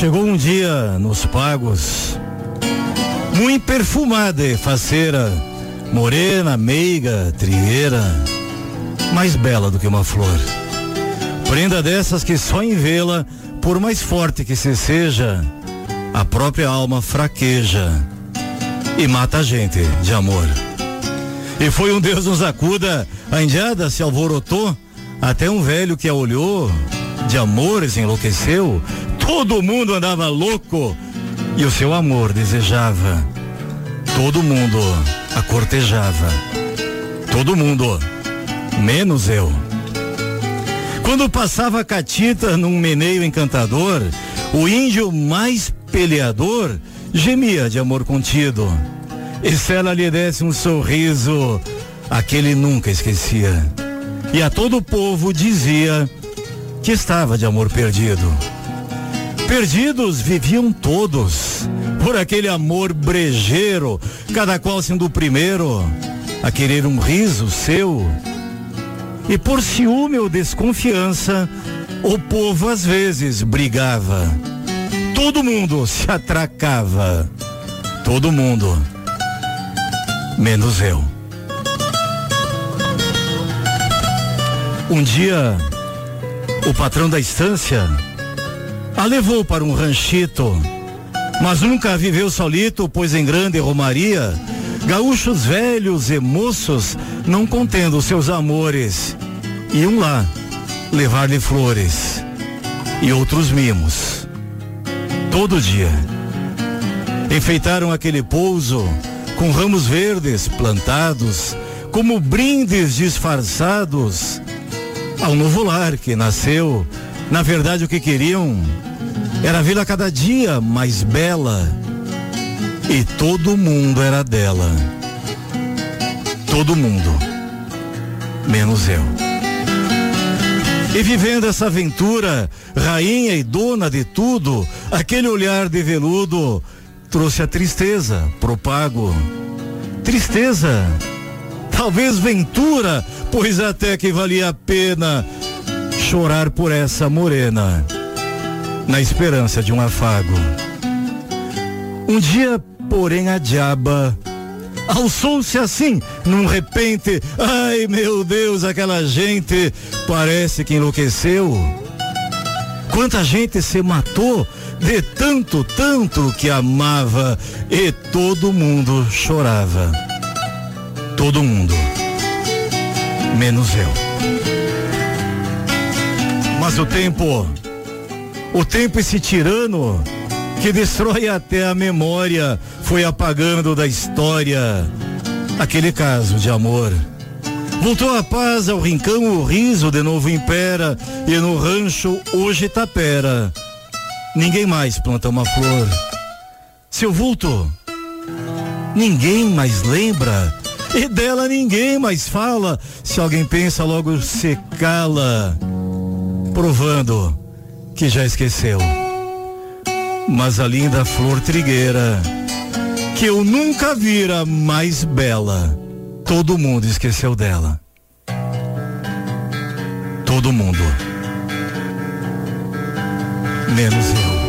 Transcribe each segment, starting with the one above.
Chegou um dia nos pagos, muito perfumada e faceira, morena, meiga, trieira, mais bela do que uma flor. Prenda dessas que só em vê-la, por mais forte que se seja, a própria alma fraqueja e mata a gente de amor. E foi um Deus nos acuda, a indiada se alvorotou, até um velho que a olhou, de amores enlouqueceu, Todo mundo andava louco e o seu amor desejava. Todo mundo a cortejava. Todo mundo, menos eu. Quando passava a catita num meneio encantador, o índio mais peleador gemia de amor contido. E se ela lhe desse um sorriso, aquele nunca esquecia. E a todo o povo dizia que estava de amor perdido. Perdidos viviam todos por aquele amor brejeiro, cada qual sendo o primeiro a querer um riso seu. E por ciúme ou desconfiança, o povo às vezes brigava. Todo mundo se atracava. Todo mundo. Menos eu. Um dia, o patrão da estância a levou para um ranchito, mas nunca viveu solito, pois em grande romaria, gaúchos velhos e moços, não contendo seus amores, iam lá levar-lhe flores e outros mimos. Todo dia. Enfeitaram aquele pouso com ramos verdes plantados, como brindes disfarçados ao novo lar que nasceu. Na verdade, o que queriam era vê-la cada dia mais bela e todo mundo era dela. Todo mundo, menos eu. E vivendo essa aventura, rainha e dona de tudo, aquele olhar de veludo trouxe a tristeza pro pago. Tristeza, talvez ventura, pois até que valia a pena chorar por essa morena na esperança de um afago. Um dia, porém, a diaba alçou-se assim, num repente. Ai, meu Deus, aquela gente parece que enlouqueceu. Quanta gente se matou de tanto, tanto que amava e todo mundo chorava. Todo mundo, menos eu. Mas o tempo o tempo esse tirano que destrói até a memória foi apagando da história aquele caso de amor. Voltou a paz ao rincão, o riso de novo impera e no rancho hoje tapera. Ninguém mais planta uma flor. Seu vulto, ninguém mais lembra e dela ninguém mais fala. Se alguém pensa, logo se cala, provando que já esqueceu. Mas a linda flor trigueira, que eu nunca vira mais bela, todo mundo esqueceu dela. Todo mundo. Menos eu.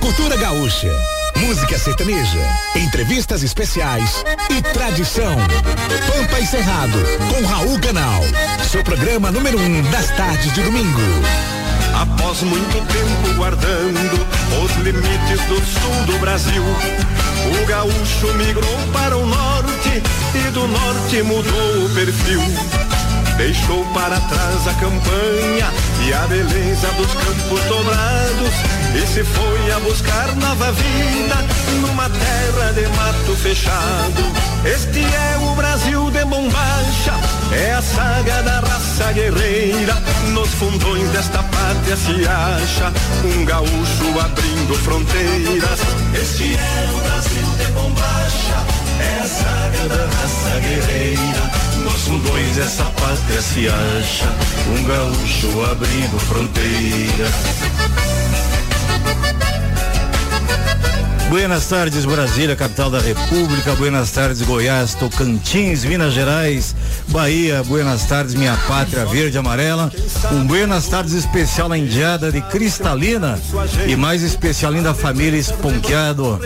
Cultura gaúcha música sertaneja, entrevistas especiais e tradição. Pampa e Cerrado, com Raul Canal. Seu programa número um das tardes de domingo. Após muito tempo guardando os limites do sul do Brasil, o gaúcho migrou para o norte e do norte mudou o perfil. Deixou para trás a campanha e a beleza dos campos dobrados e se foi a buscar nova vida numa terra de mato fechado. Este é o Brasil de bombacha, é a saga da raça guerreira. Nos fundões desta pátria se acha um gaúcho abrindo fronteiras. Este é o Brasil de bombacha, é a saga da raça guerreira. Nos fundões dessa pátria se acha um gaúcho abrindo fronteiras. Buenas tardes, Brasília, capital da República. Buenas tardes, Goiás, Tocantins, Minas Gerais, Bahia. Buenas tardes, minha pátria verde e amarela. Um buenas tardes especial à Indiada de Cristalina e mais especial ainda a família Esponqueado.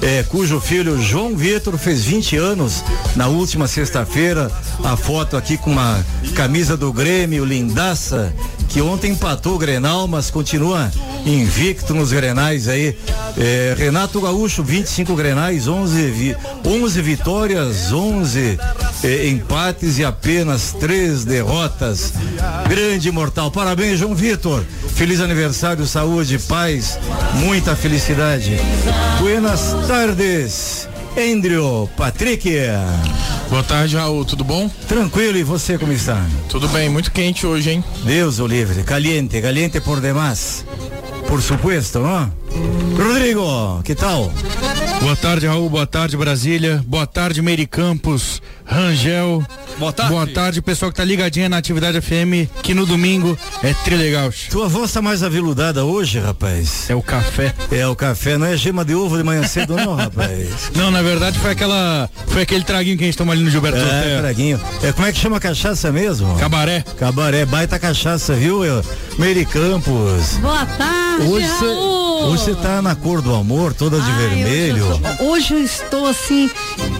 É, cujo filho João Vitor fez 20 anos na última sexta-feira. A foto aqui com uma camisa do Grêmio, lindaça, que ontem empatou o Grenal, mas continua invicto nos Grenais aí. É, Renato Gaúcho, 25 Grenais, 11, vi, 11 vitórias, 11 é, empates e apenas três derrotas. Grande mortal. Parabéns, João Vitor. Feliz aniversário, saúde, paz, muita felicidade. Buenas tardes. Andrew, Patrick. Boa tarde, Raul, tudo bom? Tranquilo, e você como está? Tudo bem, muito quente hoje, hein? Deus o livre, caliente, caliente por demais. Por supuesto, não? Rodrigo, que tal? Boa tarde, Raul. Boa tarde, Brasília. Boa tarde, Meire Campos, Rangel. Boa tarde. Boa tarde, pessoal que tá ligadinha na atividade FM, que no domingo é trilegal. Tua voz tá mais aveludada hoje, rapaz. É o café. É o café, não é gema de ovo de manhã cedo, não, rapaz. Não, na verdade foi aquela. Foi aquele traguinho que a gente toma ali no Gilberto É, traguinho. É, como é que chama a cachaça mesmo? Cabaré. Cabaré, baita cachaça, viu? Meire Campos. Boa tarde, Hoje Raul. hoje você tá na cor do amor, toda de Ai, vermelho. Hoje eu, tô- hoje eu estou assim.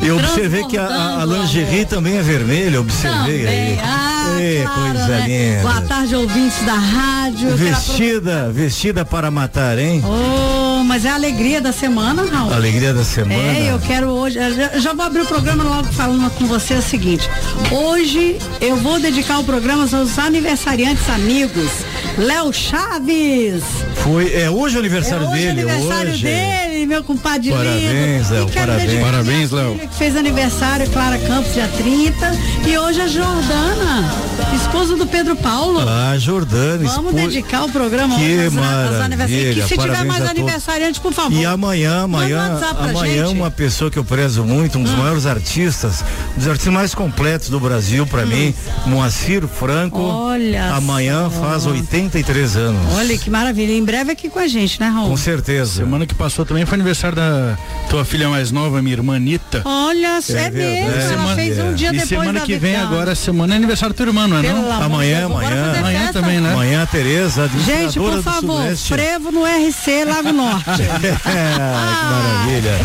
Eu observei que a, a, lingerie amor. também é vermelha, observei aí. Também. Ah, Ei, claro, coisa né? linda. Boa tarde, ouvintes da rádio. Eu quero Vestida, vestida para matar, hein? Oh, mas é a alegria da semana, Raul. Alegria da semana. É, eu quero hoje. já vou abrir o programa logo falando com você o seguinte. Hoje eu vou dedicar o programa aos aniversariantes amigos. Léo Chaves. Foi, é hoje o aniversário é hoje dele, aniversário hoje. dele, meu compadre Parabéns. Léo, parabéns. Parabéns, Léo. Que fez aniversário, Clara Campos, dia 30. E hoje a Jordana, esposa do Pedro Paulo. Ah, Jordana. Vamos dedicar o programa Que maravilha, aniversariantes. E se tiver mais aniversariante, por favor. E amanhã, amanhã, amanhã gente. Hum. uma pessoa que eu prezo muito, um dos maiores artistas, um dos artistas mais completos do Brasil pra mim, Moacir Franco. Olha Amanhã só. faz 83 anos. Olha que maravilha. Em breve aqui com a gente, né, Raul? Com certeza. Semana que passou também foi aniversário da tua filha mais nova, minha irmã Anitta. Olha, é, verdade. mesmo. Ela Semana- fez um dia e depois semana da que vem Decana. agora, semana é aniversário do teu irmão, não é Pelo não? Amanhã, amanhã. Amanhã festa. também, né? Amanhã a Tereza, Gente, por favor, frevo no RC Lago Norte. que maravilha.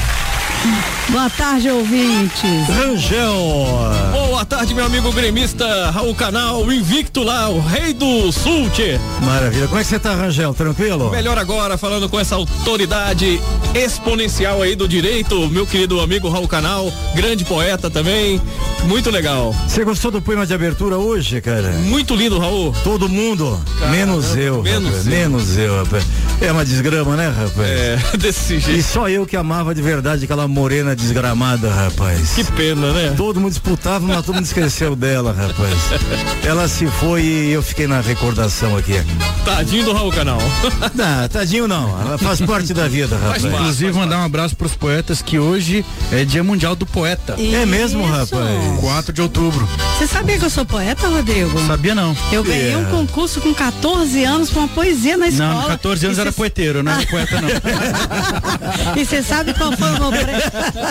Boa tarde, ouvintes. Rangel. Boa tarde, meu amigo gremista, Raul Canal, invicto lá, o rei do sul, tchê. Maravilha. Como é que você tá, Rangel? Tranquilo? Melhor agora, falando com essa autoridade exponencial aí do direito, meu querido amigo Raul Canal, grande poeta também, muito legal. Você gostou do poema de abertura hoje, cara? Muito lindo, Raul. Todo mundo, menos eu, menos rapaz, eu. menos eu, rapaz. É uma desgrama, né, rapaz? É, desse E jeito. só eu que amava de verdade aquela morena desgramada, rapaz. Que pena, né? Todo mundo disputava, mas todo mundo esqueceu dela, rapaz. Ela se foi e eu fiquei na recordação aqui. Tadinho do Raul Canal. Não, tadinho não, ela faz parte da vida, rapaz. parte. Inclusive, mandar um abraço pros poetas que hoje é Dia Mundial do Poeta. É mesmo, Isso. rapaz? 4 de outubro. Você sabia que eu sou poeta, Rodrigo? Sabia não? Eu ganhei um É. concurso com 14 anos com uma poesia na escola. Não, 14 anos era cê- poeteiro, não era poeta não. E você sabe qual foi o meu prêmio?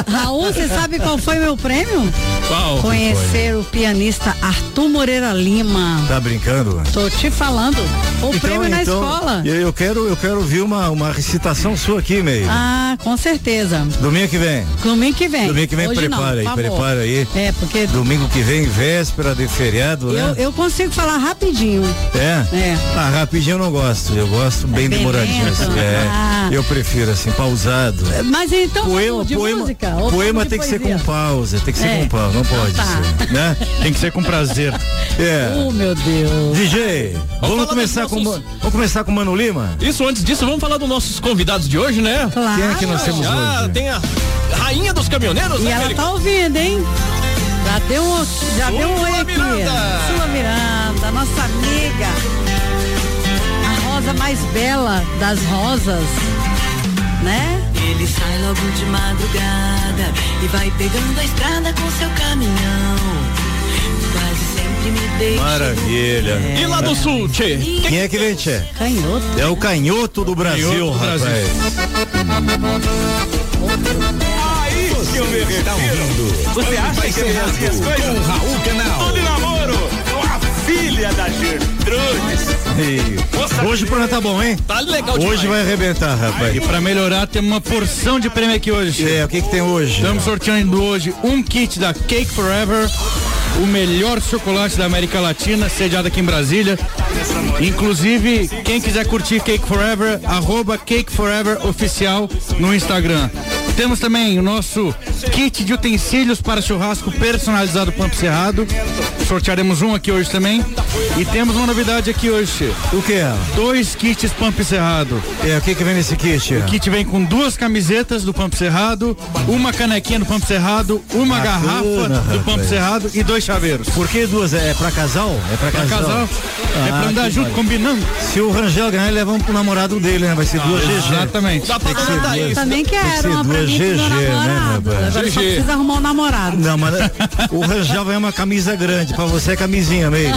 Raul, você sabe qual foi meu prêmio? Qual? Conhecer o pianista Arthur Moreira Lima. Tá brincando? Tô te falando. O prêmio na escola. Eu, eu quero, eu quero ouvir uma, uma recitação sua aqui, meio. Ah, com certeza. Domingo que vem. Domingo que vem. Domingo que vem, Hoje não, prepara aí, favor. prepara aí. É, porque Domingo que vem, véspera de feriado, eu, né? eu consigo falar rapidinho. É? É. Ah, rapidinho eu não gosto. Eu gosto bem bem demoradinho. lento? assim, é. Ah. Eu prefiro assim, pausado. Mas então Poema, de poema, música? Ou poema de tem que ser poesia? com pausa, tem que ser É. com pausa, não pode tá. ser, né? Tem que ser com prazer. É. Oh, meu Deus. DJ, vamos falar começar dos com nossos- vamos começar com o Mano Lima? Isso, antes disso, vamos falar dos nossos convidados de hoje, né? Claro. Quem é que nós temos Já hoje? tem a rainha dos caminhoneiros, E né, ela América? tá ouvindo, hein? Já deu um, já deu um oi aqui. Sula Miranda, nossa amiga. A rosa mais bela das rosas, né? Ele sai logo de madrugada e vai pegando a estrada com seu caminhão. Quase sempre me deixa. Maravilha. E lá do sul, Tchê? Quem é que vem, Tchê? Canhoto. É o canhoto do Brasil, Canhoto do rapaz. Você está ouvindo Você acha que eu fazia as coisas? com Raul Canal. Filha da Gertrudes. Hoje o programa tá bom, hein? Tá legal Hoje vai arrebentar, rapaz. E pra melhorar, temos uma porção de prêmio aqui hoje. É, o que que tem hoje? Estamos sorteando hoje um kit da Cake Forever, o melhor chocolate da América Latina, sediado aqui em Brasília. Inclusive, quem quiser curtir Cake Forever, arroba Cake Forever Oficial no Instagram. Temos também o nosso kit de utensílios para churrasco personalizado Pampo Cerrado. Sortearemos um aqui hoje também. E temos uma novidade aqui hoje. O que é? Dois kits Pampo Cerrado. É, o que que vem nesse kit? O kit vem com duas camisetas do Pampo Cerrado, uma canequinha do Pampo Cerrado, uma Bacana, garrafa do rapaz. Pampo Cerrado e dois chaveiros. Por que duas? É pra casal? É pra Pra casal? casal, é pra Ah, andar que junto, maravilha. Combinando. Se o Rangel ganhar, ele leva um pro namorado dele, né? Vai ser duas GG. Exatamente. Dá pra duas. isso. Também que quero ser uma pra duas mim GG, né, namorado. rapaz? Agora só GG. precisa arrumar um namorado. Não, mas o Rangel vai uma camisa grande, pra você é camisinha, meio.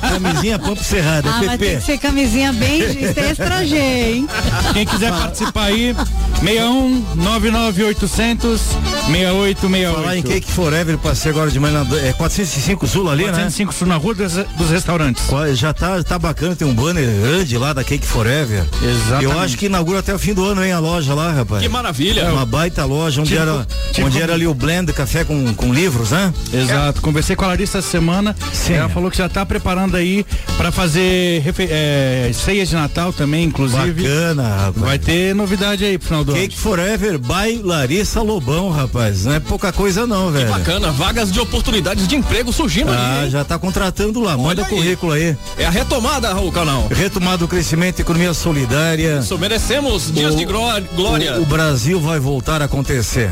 camisinha Pampo Cerrado, Ah, é mas tem PP. que ser camisinha bem extra G, hein? Quem quiser participar aí, 61 99800 6868. Falar em Cake Forever, passei agora de manhã, é 405 Zula ali, né? 405 Sul na rua dos, dos restaurantes. Já tá, tá bacana, tem um banner grande lá da Cake Forever. Exatamente. Eu acho que inaugura até o fim do ano, hein, a loja lá, rapaz. Que maravilha. É uma baita loja, onde, Tipo- era, tipo- onde era ali o blend, café com, com livros, né? Exato. Conversei com a Larissa essa semana. Sim. Ela falou que já tá preparando aí pra fazer refe- é, ceias de Natal também, inclusive. Bacana, rapaz. Vai ter novidade aí pro final do ano. Cake Forever by Larissa Lobão, rapaz. Não é pouca coisa não, velho. Bacana, vagas de oportunidades de emprego surgindo Ah, ali. hein? já tá contratando lá. Manda aí. currículo aí. É a retomada, Raul Canal. Retomado o crescimento, economia solidária. Isso, merecemos dias O- de gló- glória. O, o Brasil vai voltar a acontecer.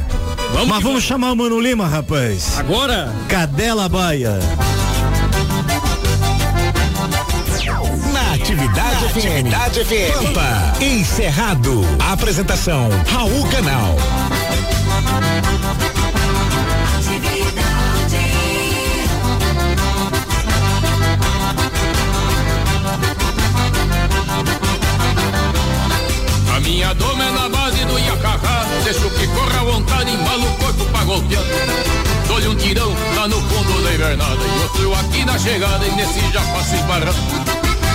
Vamos Mas vamos chamar o Mano Lima, rapaz. Agora, Cadela Baia. Na Atividade, Atividade FM. Pampa. Encerrado. Apresentação Raul Canal. Deixo que corra à vontade, embalo o corpo pra golpear. Dou-lhe um tirão lá no fundo da invernada E outro aqui na chegada e nesse já faço esbarrar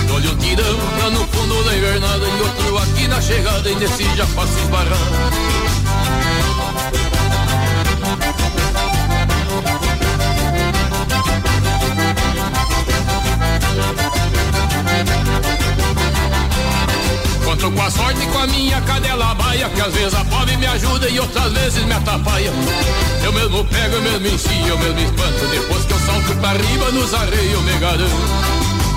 Dou-lhe um tirão lá no fundo da invernada E outro aqui na chegada e nesse já faço esbarrar Conto com a sorte e com a minha cadela baia Que às vezes a pobre me ajuda e outras vezes me atrapalha. Eu mesmo pego, eu mesmo ensino, eu mesmo espanto. Depois que eu salto pra riba nos arreios me garanto.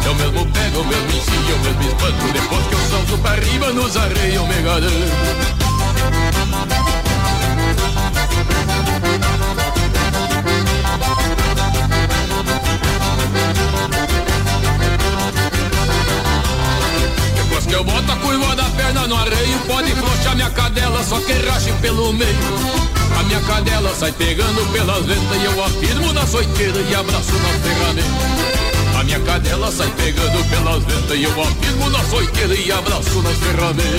Eu mesmo pego, eu mesmo ensino, eu mesmo espanto. Depois que eu salto pra riba nos arreios me garanto perna no arreio Pode flochar minha cadela, só que rache pelo meio. A minha cadela sai pegando pelas ventas E eu afirmo na soiteira e abraço na ferramenta. A minha cadela sai pegando pelas ventas E eu afirmo na soiteira e abraço nas ferramentas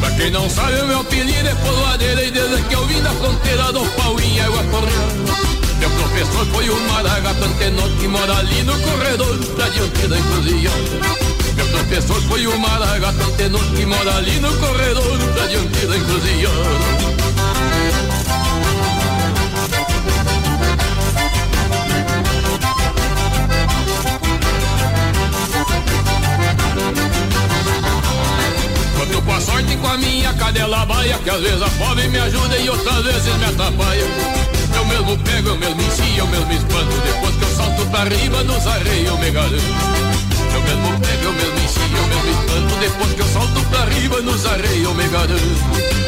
Pra quem não sabe, o meu apelido é poloadeira E que eu vim da fronteira do pau em água correndo Meu professor foi o Maragato Antenor Que mora ali no corredor da diante da Meu professor foi o Maragato Antenor Que mora ali no corredor da diante da. Que às vezes a fome me ajuda e outras vezes me atrapalha. Eu mesmo pego, eu mesmo ensino, eu mesmo espanto. Depois que eu salto pra riba, nos arreios me garanto. Eu mesmo pego, eu mesmo ensino, eu mesmo espanto. Depois que eu salto pra riba, nos arreios me garanto.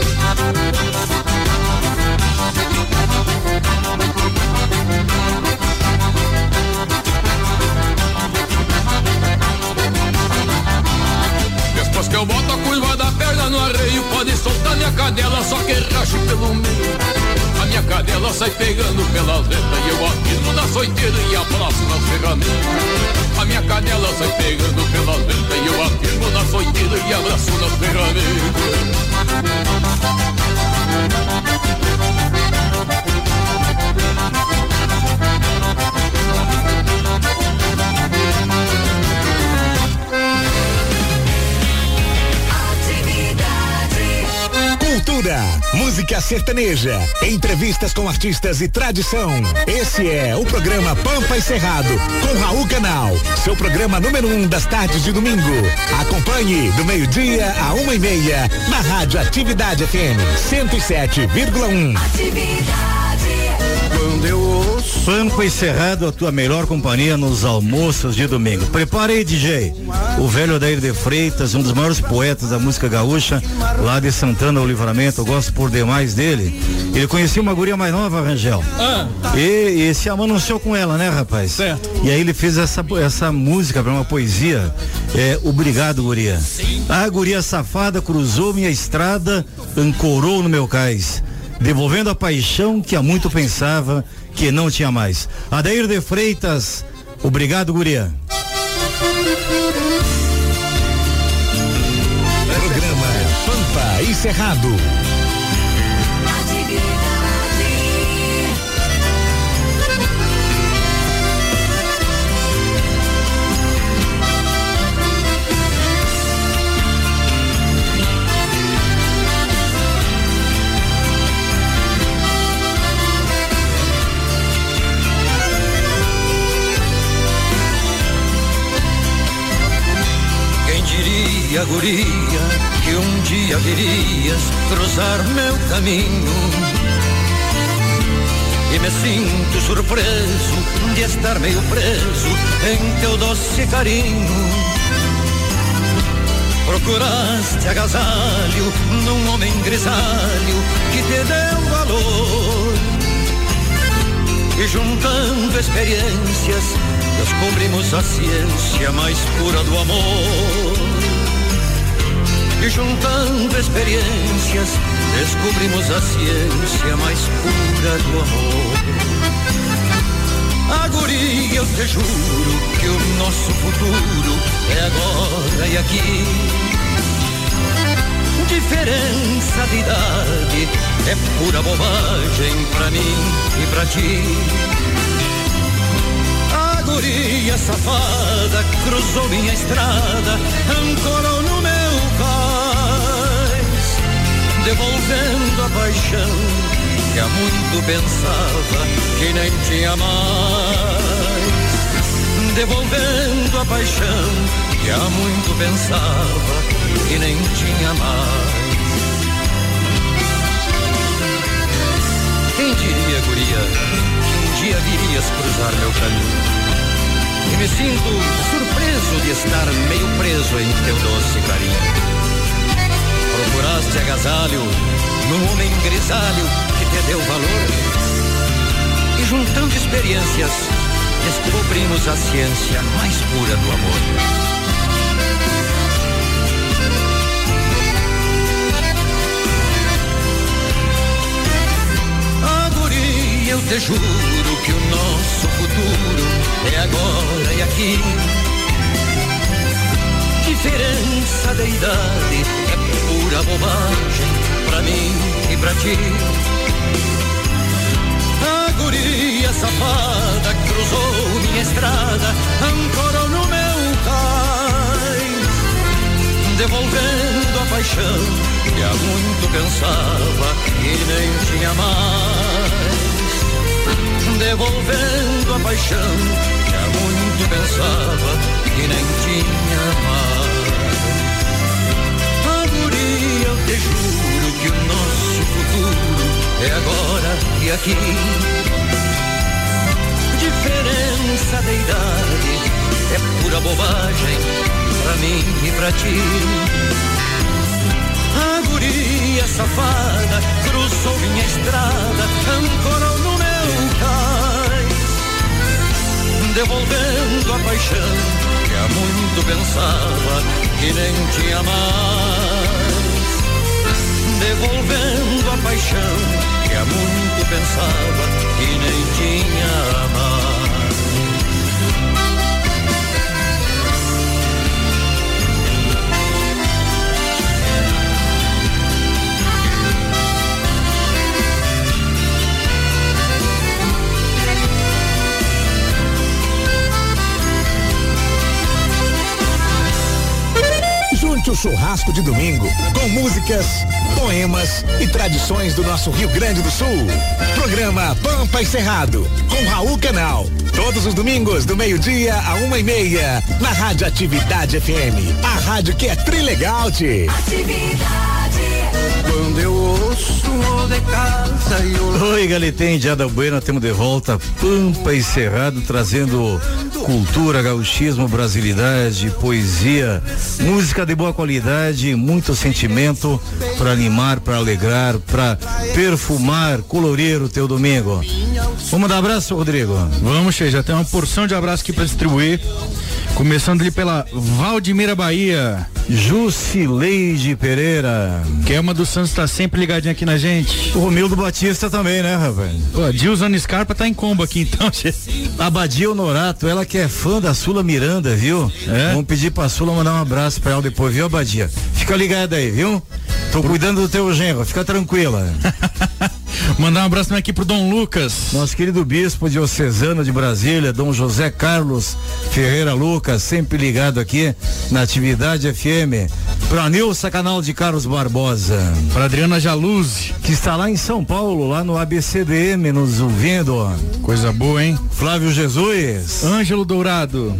Depois que eu boto a curva da no arreio, pode soltar minha cadela, só que rache pelo meio. A minha cadela sai pegando pelas letras e eu afirmo na soiteira e abraço nas ferramentas. A minha cadela sai pegando pelas letras e eu afirmo na soiteira e abraço nas ferramentas. Música sertaneja, entrevistas com artistas e tradição. Esse é o programa Pampa e Cerrado, com Raul Canal. Seu programa número um das tardes de domingo. Acompanhe do meio-dia a uma e meia na Rádio Atividade FM 107,1. Quando eu Pampa e Cerrado, a tua melhor companhia nos almoços de domingo. Prepare aí, DJ. O velho Adair de Freitas, um dos maiores poetas da música gaúcha, lá de Santana, o Livramento, eu gosto por demais dele. Ele conhecia uma guria mais nova, Rangel. Ah. E, e se amanunciou com ela, né, rapaz? Certo. E aí ele fez essa, essa música para uma poesia. É, Obrigado, guria. A guria safada cruzou minha estrada, ancorou no meu cais, devolvendo a paixão que há muito pensava que não tinha mais. Adair de Freitas, obrigado, guria. Programa Pampa e Cerrado. Diria, guria, que um dia virias cruzar meu caminho? E me sinto surpreso de estar meio preso em teu doce carinho. Procuraste agasalho num homem grisalho que te deu valor. E juntando experiências, descobrimos a ciência mais pura do amor. E juntando experiências, descobrimos a ciência mais pura do amor. A guria, eu te juro que o nosso futuro é agora e aqui. Diferença de idade é pura bobagem pra mim e pra ti. Guria safada cruzou minha estrada, ancorou no meu devolvendo a paixão que há muito pensava que nem tinha mais. Devolvendo a paixão que há muito pensava que nem tinha mais. Quem diria, guria, que um dia virias cruzar meu caminho? E me sinto surpreso de estar meio preso em teu doce carinho. Procuraste agasalho num homem grisalho que te deu valor. E juntando experiências, descobrimos a ciência mais pura do amor. Ah, eu te juro que o nosso futuro é agora e aqui. Diferença de idade pura bobagem pra mim e pra ti. A guria safada cruzou minha estrada, ancorou no meu cais, devolvendo a paixão que há muito pensava e nem tinha mais. Devolvendo a paixão que há muito pensava e nem tinha mais. Te juro que o nosso futuro é agora e aqui. Diferença de idade é pura bobagem pra mim e pra ti. A guria safada cruzou minha estrada, ancorou no meu cais, devolvendo a paixão que há muito pensava que nem tinha mais. Devolvendo a paixão que há muito pensava que nem tinha mais. Junte o churrasco de domingo com músicas, poemas e tradições do nosso Rio Grande do Sul. Programa Pampa e Cerrado com Raul Canal. Todos os domingos do meio-dia a uma e meia na Rádio Atividade FM. A rádio que é trilegal, tchê. Quando eu de Oi, Galitem, Diada Buena, temos de volta Pampa e Cerrado, trazendo cultura, gauchismo, brasilidade, poesia, música de boa qualidade, muito sentimento para animar, para alegrar, para perfumar, colorir o teu domingo. Vamos dar abraço, Rodrigo? Vamos, Che, já tem uma porção de abraço aqui para distribuir. Começando ali pela Valdemira Bahia. Jusileide Pereira. Kelma dos Santos tá sempre ligadinha aqui na gente. O Romildo Batista também, né, rapaz? Pô, Dilson Scarpa tá em combo aqui então, Che. A Badia Honorato, ela que é fã da Sula Miranda, viu? É? Vamos pedir pra Sula mandar um abraço pra ela depois, viu, Badia? Fica ligada aí, viu? Tô cuidando do teu genro, fica tranquila. Mandar um abraço também aqui pro Dom Lucas. Nosso querido bispo diocesano de Brasília, Dom José Carlos Ferreira Lucas, sempre ligado aqui na atividade FM. Pra Nilson Canal de Carlos Barbosa. Pra Adriana Jaluzzi. Que está lá em São Paulo, lá no ABCDM, nos ouvindo. Coisa boa, hein? Flávio Jesus. Ângelo Dourado.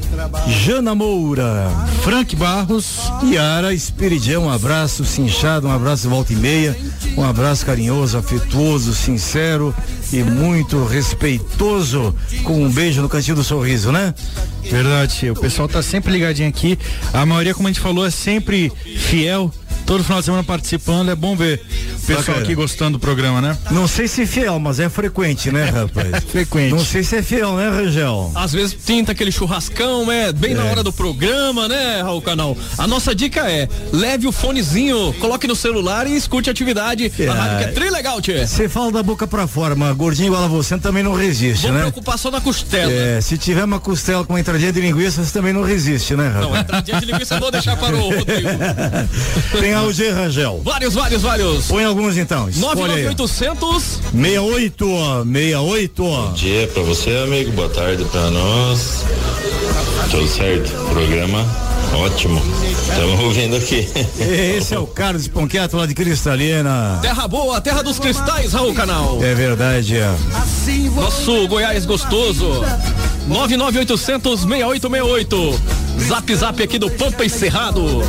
Jana Moura. Frank Barros. Yara Espiridião, um abraço cinchado, um abraço de volta e meia, um abraço carinhoso, afetuoso, sincero e muito respeitoso, com um beijo no cantinho do sorriso, né? Verdade, o pessoal tá sempre ligadinho aqui. A maioria, como a gente falou, é sempre fiel. Todo final de semana participando, é bom ver o pessoal Bacana. aqui gostando do programa, né? Não sei se fiel, mas é frequente, né, rapaz? frequente. Não sei se é fiel, né, Rangel? Às vezes tinta aquele churrascão, né? Bem na É. hora do programa, né, Raul Canal? A nossa dica é, leve o fonezinho, coloque no celular e escute a atividade. A rádio que é trilegal, tchê. Você fala da boca pra fora, mas gordinho igual a você também não resiste, Vou né? preocupar só na costela. É, se tiver uma costela com uma entradinha de linguiça, você também não resiste, né, Não, rapaz? entradinha de linguiça eu vou deixar para o Rodrigo. Tem aí, Rangel. Vários, vários, vários. Põe alguns então. Escolhe aí. 99800 68, 68. Bom dia pra você, amigo. Boa tarde pra nós. Tudo certo? Programa ótimo. Estamos ouvindo aqui. Esse é o Carlos Ponqueto lá de Cristalina. Terra Boa, Terra dos Cristais, Raul Canal. É verdade, é. Nosso Goiás gostoso. 99800 6868. Zap zap aqui do Pampa e Cerrado.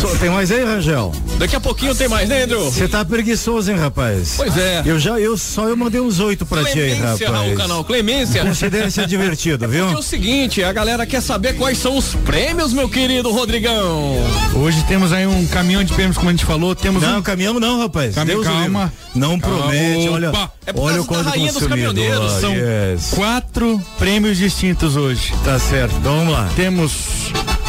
Só tem mais aí, Rangel? Daqui a pouquinho tem mais, né, Andrew? Você tá preguiçoso, hein, rapaz? Pois é. Eu já, eu só eu mandei uns oito pra ti aí, Clemência, Raul rapaz. Canal, Clemência. Considere ser divertido, viu? Porque é o seguinte, a galera quer saber quais são os prêmios, meu querido Rodrigão. Hoje temos aí um caminhão de prêmios, como a gente falou. Temos Não, um. caminhão não, rapaz. Cami- Deus calma. Não promete, olha. É por olha o da rainha dos caminhoneiros, São Yes. quatro prêmios distintos hoje. Tá certo, então vamos lá. Temos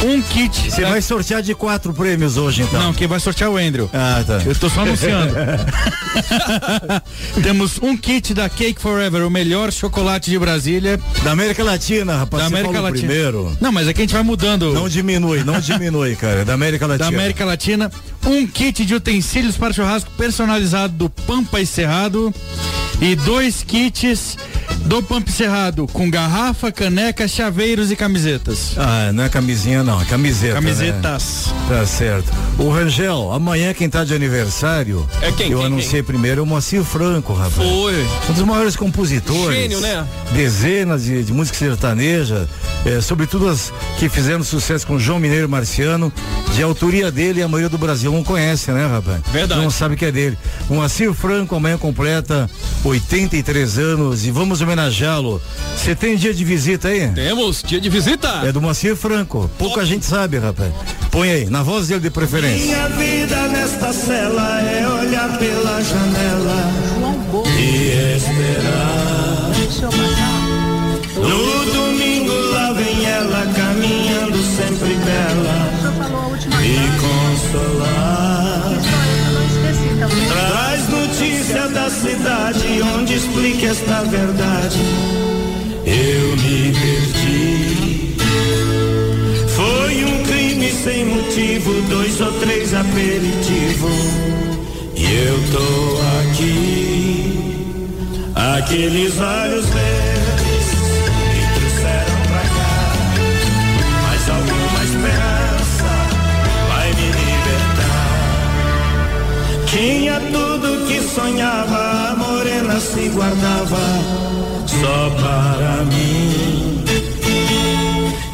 um kit. Você da- vai sortear de quatro prêmios hoje, então. Não, quem vai sortear é o Andrew. Ah, tá. Eu tô só anunciando. Temos um kit da Cake Forever, o melhor chocolate de Brasília. Da América Latina, rapaz. Da América Latina. primeiro. Não, mas aqui a gente vai mudando. Não diminui, não diminui, cara. Da América da Latina. América Latina, um kit de utensílios para churrasco personalizado do Pampa e Cerrado e dois kits do Pampa e Cerrado com garrafa, caneca, chaveiros e camisetas. Ah, não é camisinha não, é camiseta. Camisetas. Né? Tá certo. O Rangel, amanhã quem tá de aniversário. É quem, Eu quem, anunciei primeiro é o Moacir Franco, rapaz. Foi. Um dos maiores compositores. Gênio, né? Dezenas de, de música sertaneja. é, sobretudo as que fizeram sucesso com João Mineiro Marciano, de autoria dele, a maioria do Brasil não conhece, né, rapaz? Verdade. Não sabe que é dele. Um Assir Franco amanhã completa 83 anos e vamos homenageá-lo. Você tem dia de visita aí? Temos dia de visita. É do Moacir Franco. Pouca gente sabe, rapaz. Põe aí, na voz dele de preferência. Minha vida nesta cela é olhar pela janela e esperar. No domingo lá vem ela caminhando sempre bela me consolar. Traz notícia da cidade onde explique esta verdade. Eu me perdi. Sem motivo, dois ou três aperitivos. E eu tô aqui. Aqueles olhos verdes me trouxeram pra cá. Mas alguma esperança vai me libertar. Tinha tudo que sonhava, a morena se guardava só para mim.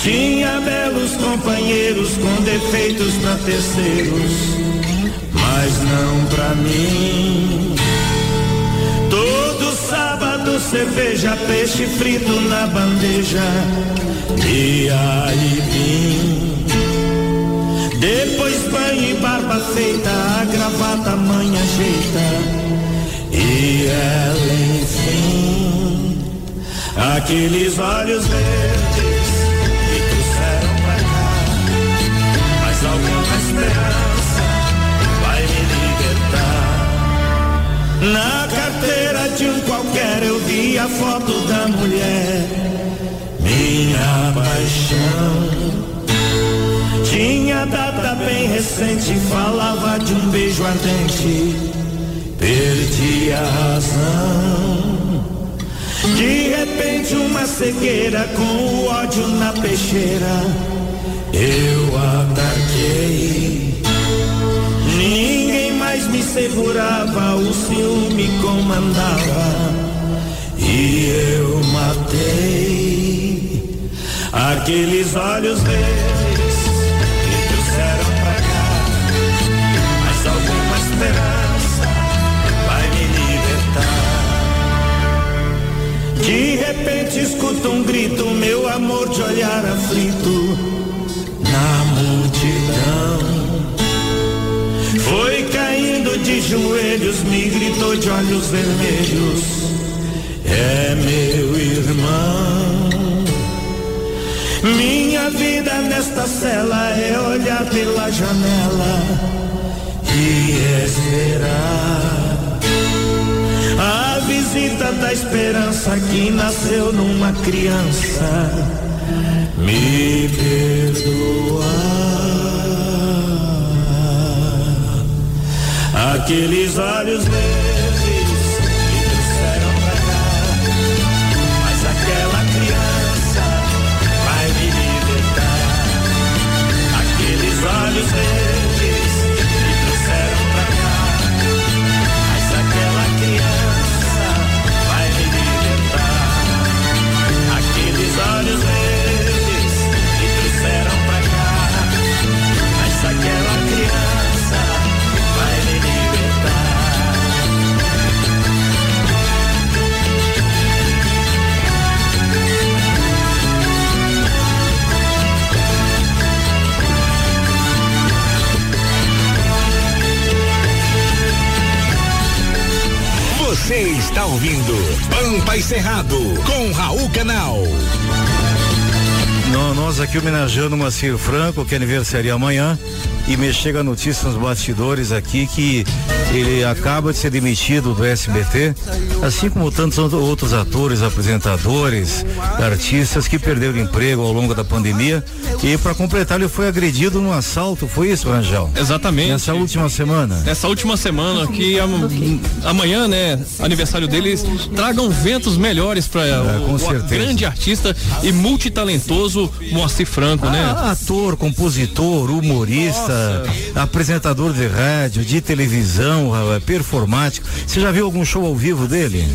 Tinha belos companheiros com defeitos pra terceiros, mas não pra mim. Todo sábado cerveja, peixe frito na bandeja e aipim. Depois banho e barba feita, a gravata mãe ajeita e ela enfim. Aqueles olhos verdes Na carteira de um qualquer eu vi a foto da mulher, minha paixão. Tinha data bem recente, falava de um beijo ardente. Perdi a razão. De repente, uma cegueira com o ódio na peixeira. Eu ataquei. Ninguém mais me segurava, o ciúme comandava. E eu matei aqueles olhos verdes que trouxeram pra cá. Mas alguma esperança vai me libertar. De repente escuto um grito, meu amor de olhar aflito na multidão. Foi de joelhos, me gritou de olhos vermelhos. É meu irmão. Minha vida nesta cela é olhar pela janela e esperar. A visita da esperança que nasceu numa criança. Me perdoar. Aqueles olhos verdes Você está ouvindo Pampa e Cerrado com Raul Canal. Nó- Nós aqui homenageando o Macir Franco, que aniversaria amanhã, e me chega a notícia nos bastidores aqui que ele acaba de ser demitido do SBT, assim como tantos out- outros atores, apresentadores, artistas que perderam emprego ao longo da pandemia. E para completar, ele foi agredido num assalto, foi isso, Rangel? Exatamente. Nessa última semana. Nessa última semana que am- amanhã, né, aniversário deles, tragam ventos melhores para com o, o grande artista e multitalentoso Moacir Franco, né? Ah, ator, compositor, humorista, apresentador de rádio, de televisão, bom, rapaz, performático. Você já viu algum show ao vivo dele?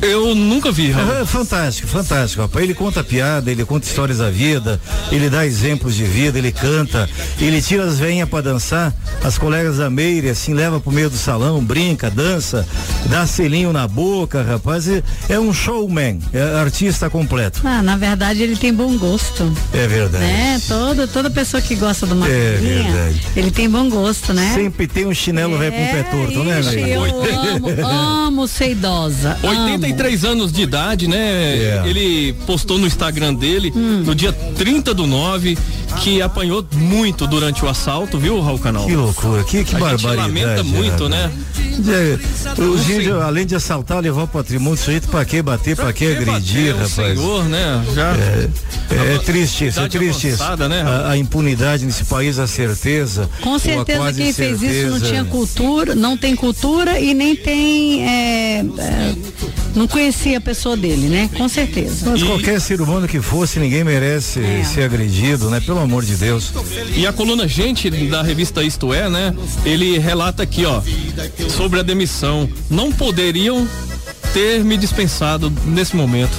Eu nunca vi, Raul. É, fantástico, fantástico, rapaz. Ele conta piada, ele conta histórias da vida, ele dá exemplos de vida, ele canta, ele tira as veinhas pra dançar, as colegas da Meire, assim, leva pro meio do salão, brinca, dança, dá selinho na boca, rapaz. É, é um showman, é artista completo. Ah, na verdade ele tem bom gosto. É verdade. Né? Toda, toda pessoa que gosta de uma É ele tem bom gosto, né? Sempre tem um chinelo velho com o pé torto, né, velho? eu amo, amo ser idosa. amo. 83 anos de idade, né? É. Ele postou no Instagram dele, Hum. no dia 30 do 9, que apanhou muito durante o assalto, viu, Raul Canal? Que loucura, que, que A gente barbaridade. lamenta muito, rapaz. né? É, os índios, além de assaltar, levar o patrimônio do sujeito, pra que bater, pra que agredir, rapaz? senhor, né? Já. É, é triste isso, é triste isso. né, a, a impunidade nesse país, a certeza. Com certeza quem fez isso não certeza. tinha cultura, não tem cultura e nem tem. é, é, não conhecia a pessoa dele, né? Com certeza. Mas qualquer ser humano que fosse, ninguém merece É. ser agredido, né? Pelo amor de Deus. E a coluna Gente da revista Isto É, né? Ele relata aqui, ó, sobre a demissão. Não poderiam ter me dispensado nesse momento.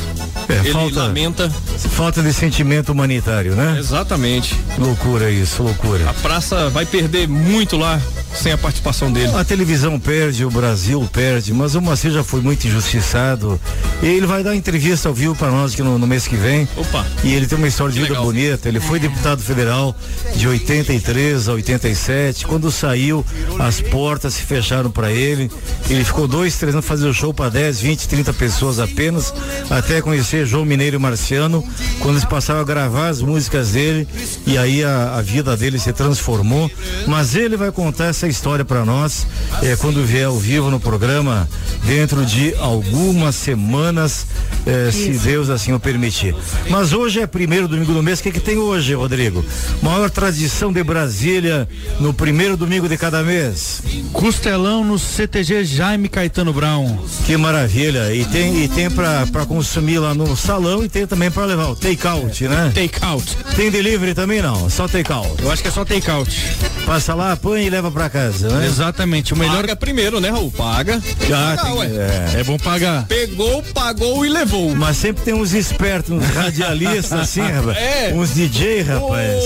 É, Ele falta- lamenta. Falta de sentimento humanitário, né? Exatamente. Loucura isso, loucura. A praça vai perder muito lá sem a participação dele. A televisão perde, o Brasil perde, mas o Moacir já foi muito injustiçado. E ele vai dar entrevista ao vivo para nós aqui no, no mês que vem. Opa. E ele tem uma história de Que vida legal. bonita. Ele foi deputado federal de 83 a 87. Quando saiu, as portas se fecharam para ele. Ele ficou dois, três anos fazendo show para 10, 20, 30 pessoas apenas, até conhecer João Mineiro e Marciano, quando eles passaram a gravar as músicas dele. E aí a, a vida dele se transformou. Mas ele vai contar essa história para nós eh, quando vier ao vivo no programa dentro de algumas semanas, eh, se Deus assim o permitir. Mas hoje é primeiro domingo do mês. O que, que tem hoje, Rodrigo? Maior tradição de Brasília no primeiro domingo de cada mês. Costelão no CTG Jaime Caetano Brown. Que maravilha. E tem, e tem pra, pra consumir lá no salão e tem também pra levar o take-out, né? Take-out. Tem delivery também não? Só take-out. Eu acho que é só take-out. Passa lá, põe e leva pra casa, né? Exatamente. O melhor. Paga primeiro, né, Raul? Paga. Já Paga, tem- ué. é. É bom pagar. Pegou, pagou e levou. Mas sempre tem uns espertos, uns radialistas assim, rapaz. É. Uns DJ, rapaz.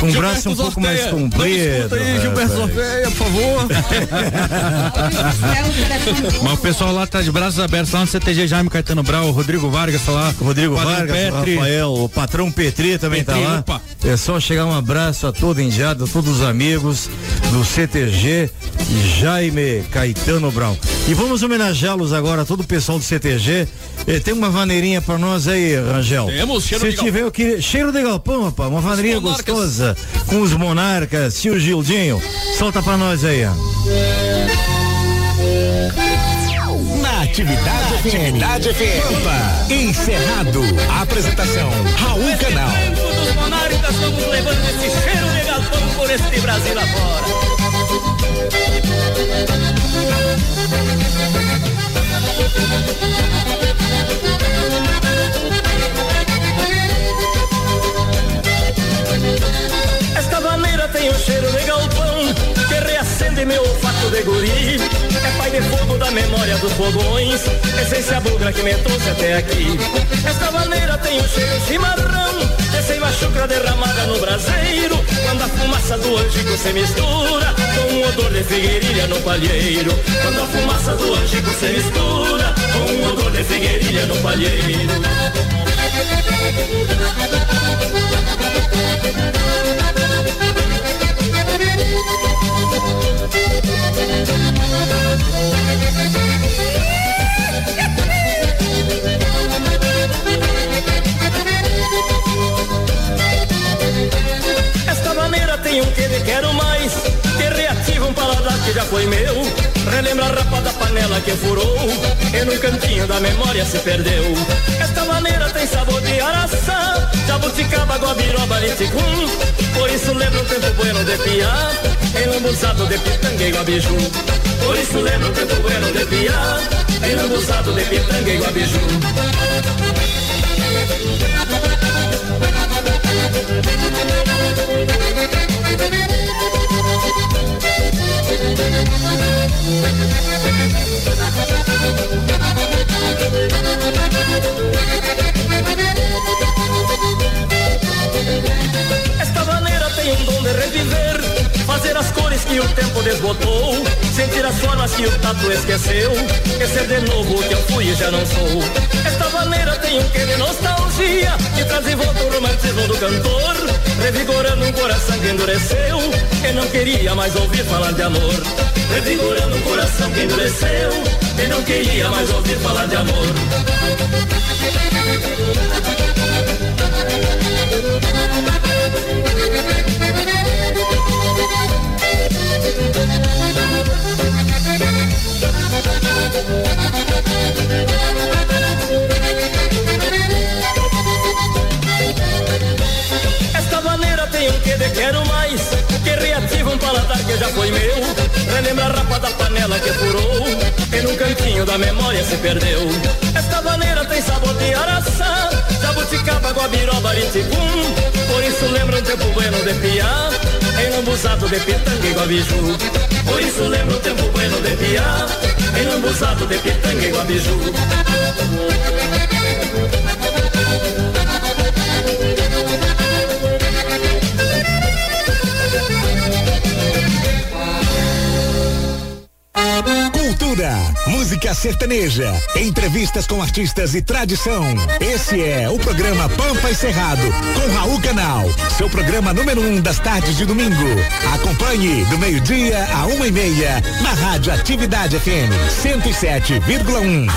Com um braço um pouco mais Zorteia, comprido. Aí, Gilberto. Zorteia, por favor. Mas o pessoal lá tá de braços abertos lá no CTG Jaime Caetano o Rodrigo Vargas lá. Rodrigo Vargas, o Petri. Rafael, o patrão Petri também Petri, tá lá. opa. É só chegar um abraço a todo indiado, a todos os amigos do CTG Jaime Caetano Brown. E vamos homenageá-los agora, todo o pessoal do CTG. Eh, tem uma vaneirinha pra nós aí, Rangel. Temos, cheiro Se de galpão. tiver, eu queria. Cheiro de galpão, rapaz. Uma vaneirinha gostosa com os monarcas, tio Gildinho. Solta pra nós aí, ó. Atividade, atividade FM. Pampa, encerrado. Apresentação, Raul Canal. dos monarcas vamos levando esse cheiro de galpão por este Brasil afora. Esta maneira tem um cheiro de galpão reacende meu olfato de guri. É pai de fogo da memória dos fogões, essência bugra que me trouxe até aqui. Esta maneira tem um cheiro chimarrão, de seiva chucra derramada no braseiro. Quando a fumaça do angico se mistura com o odor de figueirilha no palheiro. Quando a fumaça do angico se mistura com o odor de figueirilha no palheiro. Outro maneira tem um que quero mais. Que reativa um paladar que já foi meu. Relembra a rapa da panela que furou. E no cantinho da memória se perdeu. Esta maneira tem sabor de araçá. Jabuticaba, guabiroba, liticum Por isso lembra um tempo bueno de piá Enlambuzado de pitanga e guabiju. Por isso lembra um tempo bueno de piá Enlambuzado de pitanga e guabiju Esta maneira tem dom de reviver, fazer as cores que o tempo desbotou, sentir as formas que o tato esqueceu, esquecer de novo o que eu fui e já não sou. Esta maneira tem um quê de nostalgia, que traz de volta o romantismo do cantor, revigorando um coração que endureceu, e não queria mais ouvir falar de amor. Revigorando um coração que endureceu, e não queria mais ouvir falar de amor. Esta maneira tem um que de quero mais Que reativa um paladar que já foi meu. Relembra a rapa da panela que furou E num cantinho da memória se perdeu Maneira tem sabor de araçá Jabuticaba, guabiroba, ariticum Por isso lembra um tempo bueno de piá. Em lambuzado de pitanga e guabiju Por isso lembra um tempo bueno de piá. Em lambuzado de pitanga e guabiju música sertaneja, entrevistas com artistas e tradição. Esse é o programa Pampa e Cerrado, com Raul Canal, seu programa número um das tardes de domingo. Acompanhe do meio-dia a uma e meia na Rádio Atividade FM 107,1.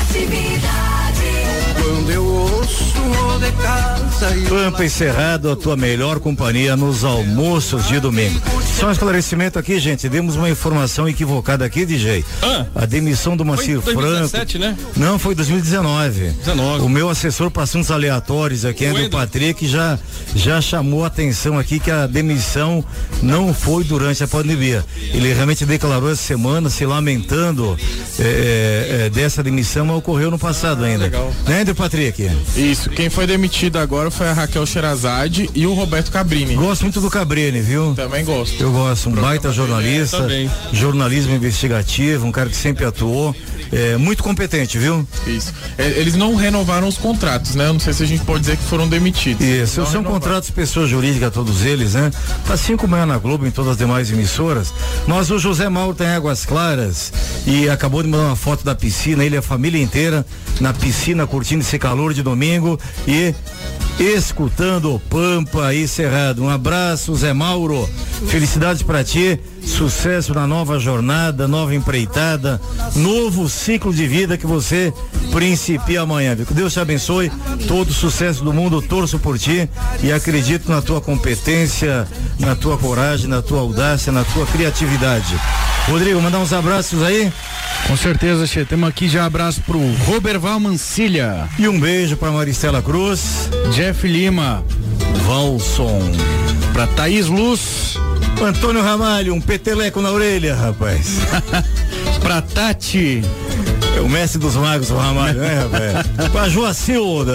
Quando eu ouço o de casa e Pampa e Cerrado, a tua melhor companhia nos almoços de domingo. Só um esclarecimento aqui, gente. Demos uma informação equivocada aqui, DJ. Ah. a demissão do Macir Foi em Franco. 2017, né? Não, foi 2019. 19. O meu assessor para assuntos aleatórios aqui, André Wendel. Patrick, já, já chamou a atenção aqui que a demissão não foi durante a pandemia. Ele realmente declarou essa semana se lamentando eh, eh, dessa demissão, mas ocorreu no passado ainda. legal. Né, André Patrick? Isso, quem foi demitido agora foi a Raquel Sherazade e o Roberto Cabrini. Gosto muito do Cabrini, viu? Também gosto. Eu gosto, um baita jornalista, também. jornalismo investigativo, um cara que sempre atuou, é, muito competente, viu? Isso. É, Eles não renovaram os contratos, né? Eu não sei se a gente pode dizer que foram demitidos. Isso, Não são renovaram. contratos pessoa jurídica todos eles, né? Assim como é na Globo, em todas as demais emissoras. Mas o José Mauro tem Águas Claras e acabou de mandar uma foto da piscina, ele e a família inteira na piscina curtindo esse calor de domingo e escutando o Pampa e Cerrado. Um abraço, Zé Mauro. Felicidades para ti. Sucesso na nova jornada, nova empreitada, novo ciclo de vida que você principia amanhã. Que Deus te abençoe, todo o sucesso do mundo, torço por ti e acredito na tua competência, na tua coragem, na tua audácia, na tua criatividade. Rodrigo, mandar uns abraços aí Com certeza, Che. Temos aqui já abraço pro Roberval Mancilha, e um beijo para Maristela Cruz, Jeff Lima, Valson, pra Thaís Luz, Antônio Ramalho, um peteleco na orelha, rapaz. pra Tati, É o mestre dos magos, o Ramalho, né, rapaz? Pra Joacilda.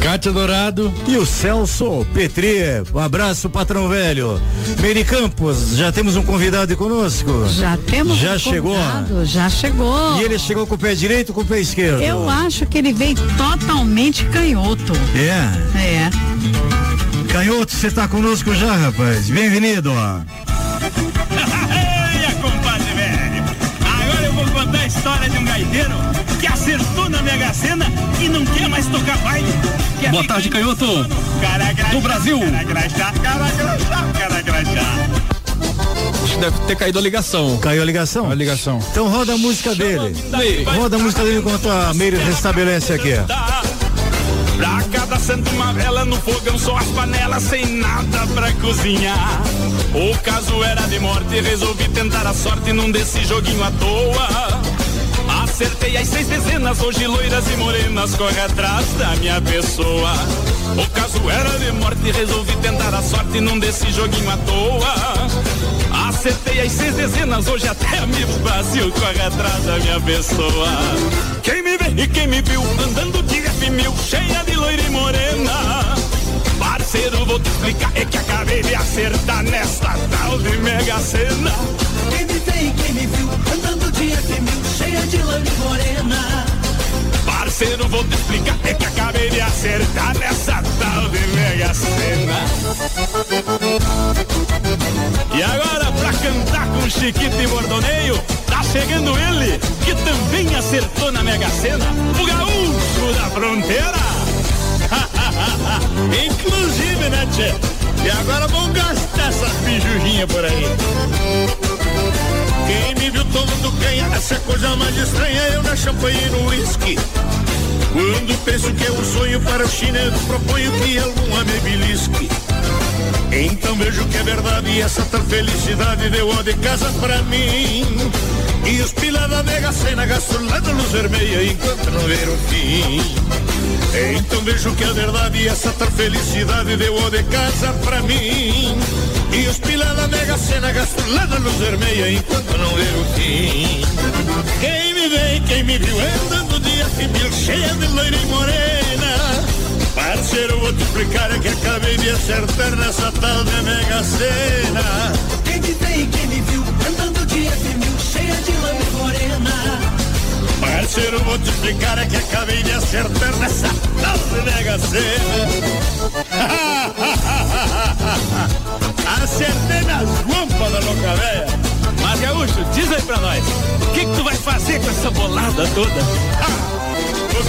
Kátia Dourado, E o Celso Petri, um abraço, patrão velho. Meri Campos, já temos um convidado aí conosco? Já temos Já um chegou? convidado, Já chegou. E ele chegou com o pé direito ou com o pé esquerdo? Eu acho que ele veio totalmente canhoto. É. É. Canhoto, você tá conosco já, rapaz? Bem-vindo. Eia, compadre velho. Agora eu vou contar a história de um gaiteiro que acertou na Mega Sena e não quer mais tocar baile. Quer Boa ficar tarde, Canhoto. Caragrachá, Do Brasil. Caragrachá, caragrachá, caragrachá. Acho que deve ter caído a ligação. Caiu a ligação? a ligação. Então roda a música dele. Roda a música dele enquanto a Meire restabelece aqui. Pra cada santo uma vela no fogão, só as panelas sem nada pra cozinhar. O caso era de morte, resolvi tentar a sorte num desse joguinho à toa. Acertei as seis dezenas, hoje loiras e morenas corre atrás da minha pessoa. O caso era de morte, resolvi tentar a sorte num desse joguinho à toa. Acertei as seis dezenas, hoje até amigo Brasil corre atrás da minha pessoa. Quem me vê e quem me viu andando de de Mega Sena. Quem me vê e quem me viu andando de lã e morena. Parceiro, vou te explicar, é que acabei de acertar nessa tal de Mega Sena. E agora, pra cantar com Chiquito e Bordoneio, tá chegando ele, que também acertou na Mega Sena, o gaúcho da fronteira. Inclusive, né, tchê? E agora vamos gastar essa pijuginha por aí. Quem me viu tomando canha, essa coisa mais estranha, eu na champanhe e no whisky. Quando penso que é um sonho para o chinelo, proponho que alguma me belisque. Então vejo que é verdade e essa tal felicidade deu ó de casa pra mim. E os pila da mega cena na luz vermelha enquanto não ver o fim. Então vejo que é verdade e essa felicidade deu de casa pra mim. E os pila da mega cena gastam lá na luz vermelha enquanto não ver o fim. Quem me vê, quem me viu andando dia civil cheia de loira e morena. Parceiro, vou te explicar é que acabei de acertar nessa tal de mega cena. Quem me vê Parceiro, vou te explicar é que acabei de acertar nessa tal de mega. Acertei nas guampas da louca véia. Mas Gaúcho, diz aí pra nós, o que, que tu vai fazer com essa bolada toda? o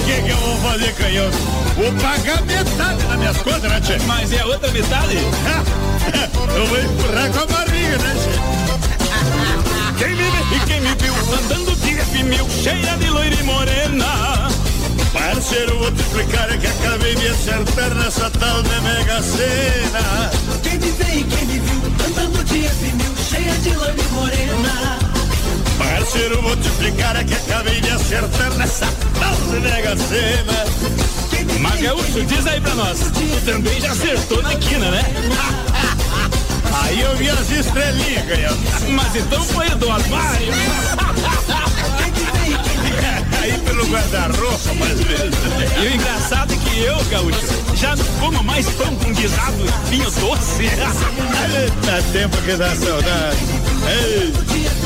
que que eu vou fazer, canhoto? Vou pagar metade das minhas contas, né, tchê? Mas é a outra metade? eu vou empurrar com a barriga, né, tchê? Quem me vê e quem me viu andando de F1000 cheia de loira e morena. Parceiro, vou te explicar é que acabei de acertar nessa tal de mega cena. Quem me vê e quem me viu andando de F1000 cheia de lã e morena. Parceiro, vou te explicar é que acabei de acertar nessa tal de mega cena. Mas Gaúcho, diz aí pra nós, tu também já acertou na quina, né? Aí eu vi as estrelinhas, ganhando. Mas então foi do armário. Aí pelo guarda-roupa, mais vezes. E o engraçado é que eu, Gaúcho, já não como mais pão com guisado, vinho doce. Eita tempo que dá saudade. Ei,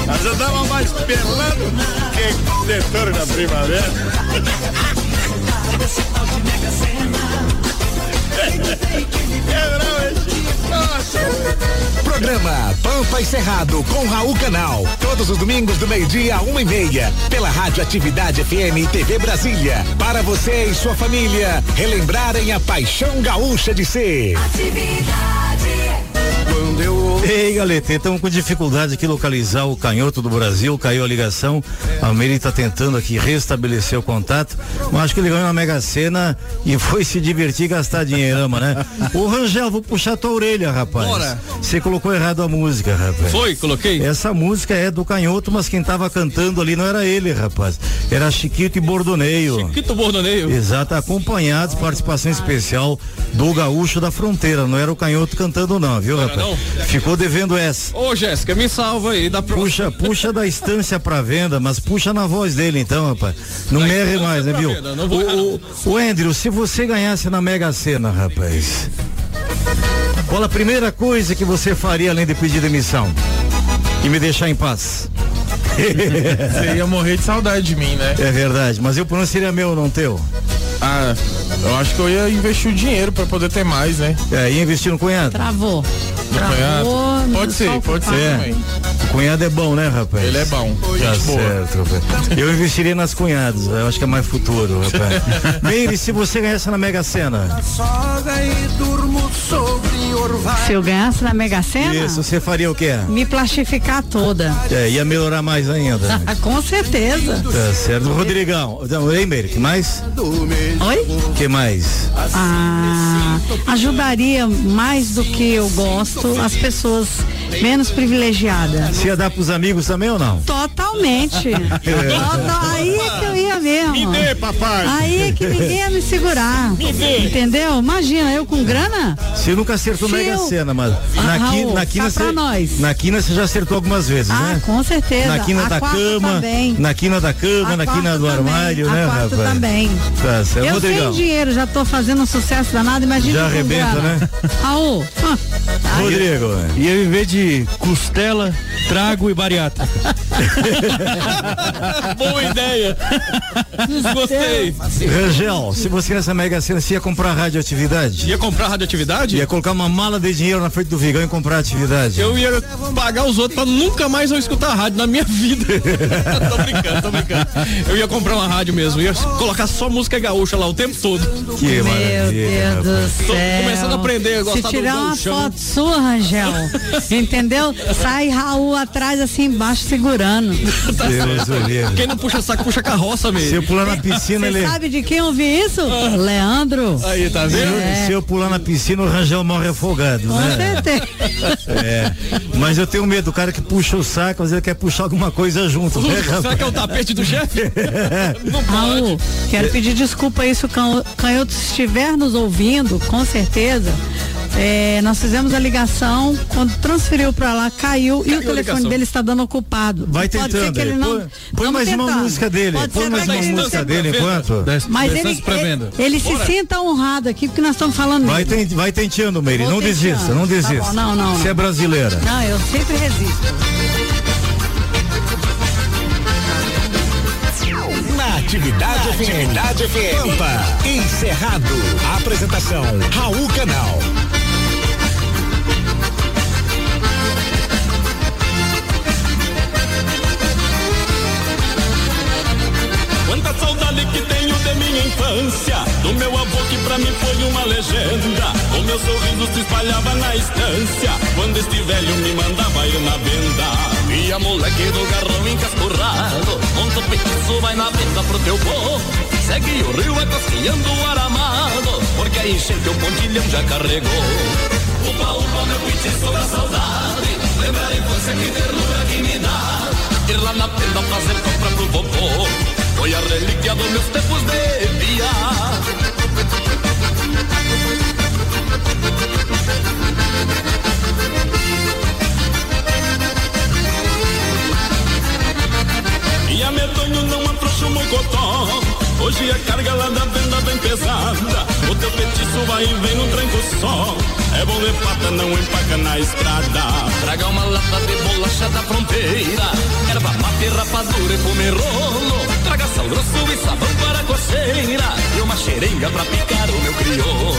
nós andava mais pelando que detor na primavera. É bravo, nossa. Programa Pampa e Cerrado com Raul Canal. Todos os domingos do meio-dia uma e meia. Pela Rádio Atividade FM e TV Brasília. Para você e sua família relembrarem a paixão gaúcha de ser. Eu... Ei, Galeta, estamos com dificuldade aqui localizar o canhoto do Brasil, caiu a ligação. A Meire está tentando aqui restabelecer o contato. Mas acho que ele ganhou na Mega Sena e foi se divertir e gastar dinheirama, né? Ô Rangel, vou puxar tua orelha, rapaz. Bora. Você colocou errado a música, rapaz. Foi, coloquei? Essa música é do canhoto, mas quem tava cantando ali não era ele, rapaz. Era Chiquito e Bordoneio. Chiquito Bordoneio. Exato, acompanhados, participação especial do Gaúcho da Fronteira. Não era o canhoto cantando, não, viu, rapaz? não? Ficou devendo essa. Ô, Jéssica, me salva aí da Puxa, puxa da estância pra venda, mas puxa na voz dele então, rapaz. Não merre mais, né, viu? venda, não vou errar, O, o, o Andrew, se você ganhasse na Mega Sena, rapaz, qual a primeira coisa que você faria além de pedir demissão? E me deixar em paz? Você ia morrer de saudade de mim, né? É verdade, mas eu não seria meu, não teu. Ah, eu acho que eu ia investir o dinheiro pra poder ter mais, né? É, ia investir no cunhado. Travou. No cunhado? Pode ser, pode ser É. também. O cunhado é bom, né, rapaz? Ele é bom. Tá certo, rapaz. Eu investiria nas cunhadas, eu acho que é mais futuro, rapaz. Meire, se você ganhasse na Mega Sena, Sogra e durmo sobre orvalho. Se eu ganhasse na Mega Sena, isso, você faria o quê? me plastificar toda. É, ia melhorar mais ainda. Com certeza. Tá certo. Rodrigão, então, ei, Meire, que mais? Oi? que mais? Ah, ajudaria mais do que eu gosto as pessoas menos privilegiadas. Você ia dar pros amigos também ou não? Totalmente. Total- aí é que eu ia mesmo. Me dê, papai. Aí é que ninguém ia me segurar. Me dê. Entendeu? Imagina, eu com grana? Você nunca acertou Se Mega Sena, mas Ah, na, qui, Raul, na quina tá pra você, nós. na quina você já acertou algumas vezes, Ah, né? com certeza. Na quina A da cama, também. na quina da cama, A na quina do também, armário, a né, rapaz? também. Tá certo. Eu Rodrigão. sem dinheiro, já tô fazendo um sucesso danado, imagina Já arrebenta, grana. né? Raul, ah, Rodrigo. Ia viver de costela, trago e bariátrica. Boa ideia. Gostei. Rangel, se você nessa Mega Sena, você ia comprar radioatividade? Ia comprar radioatividade? Ia colocar uma mala de dinheiro na frente do Vigão e comprar atividade. Eu ia pagar os outros pra nunca mais eu escutar rádio na minha vida. tô brincando, tô brincando. Eu ia comprar uma rádio mesmo, ia colocar só música gaúcha lá o tempo todo. Que Meu maravilha. Deus do Tô céu. começando a aprender a Se gostar do tirar uma gauchão. foto sua, Rangel, entendeu? Sai Raul atrás, assim, embaixo, segurando. Deus o. Quem não puxa saco, puxa carroça Se mesmo. eu pular na piscina, Você ele. sabe de quem eu vi isso? Leandro. Aí, tá Se vendo? eu, se eu pular na piscina, o Rangel morre afogado, Com né? certeza. É. Mas eu tenho medo do cara que puxa o saco, mas ele quer puxar alguma coisa junto, né, Será que é o tapete do chefe? Não pode. Raul, quero pedir desculpa aí se o can- canhoto estiver nos ouvindo, com certeza. É, nós fizemos a ligação, quando transferiu pra lá, caiu e o telefone dele está dando ocupado. Vai Pode ser tentando que ele não. Põe- põe mais uma tentando. música dele. Pode Põe mais uma música dele enquanto. Mas ele, ele, ele se sinta honrado aqui porque nós estamos falando Vai, ten, vai tenteando, Meire. Não desista, tenteando. não Tá desista. bom, não, não, Você não. é brasileira. Não, eu sempre resisto. Na Atividade FM. Atividade FM. Pampa. Encerrado. Apresentação. Raul Canal. Minha infância. Do meu avô que pra mim foi uma legenda. O meu sorriso se espalhava na estância. Quando este velho me mandava ir na venda. E a moleque do garrão encascurrado. O petiço, vai na venda pro teu povo Segue o rio, vai casqueando o aramado Porque a enchente o pontilhão já carregou. Upa, upa, meu petiço da saudade. Lembra a infância que ternura que me dá Ir lá na tenda fazer compra pro vovô Foi a relíquia dos meus tempos de via E a medonho não afrouxa o mocotó Hoje a carga lá da venda vem pesada O teu petiço vai e vem num tranco só É bom de pata, não empaca na estrada. Traga uma lata de bolacha da fronteira Erva mate, rapadura e pomerolo Traga sal grosso e sabão para coceira E uma xerenga pra picar o meu crioulo.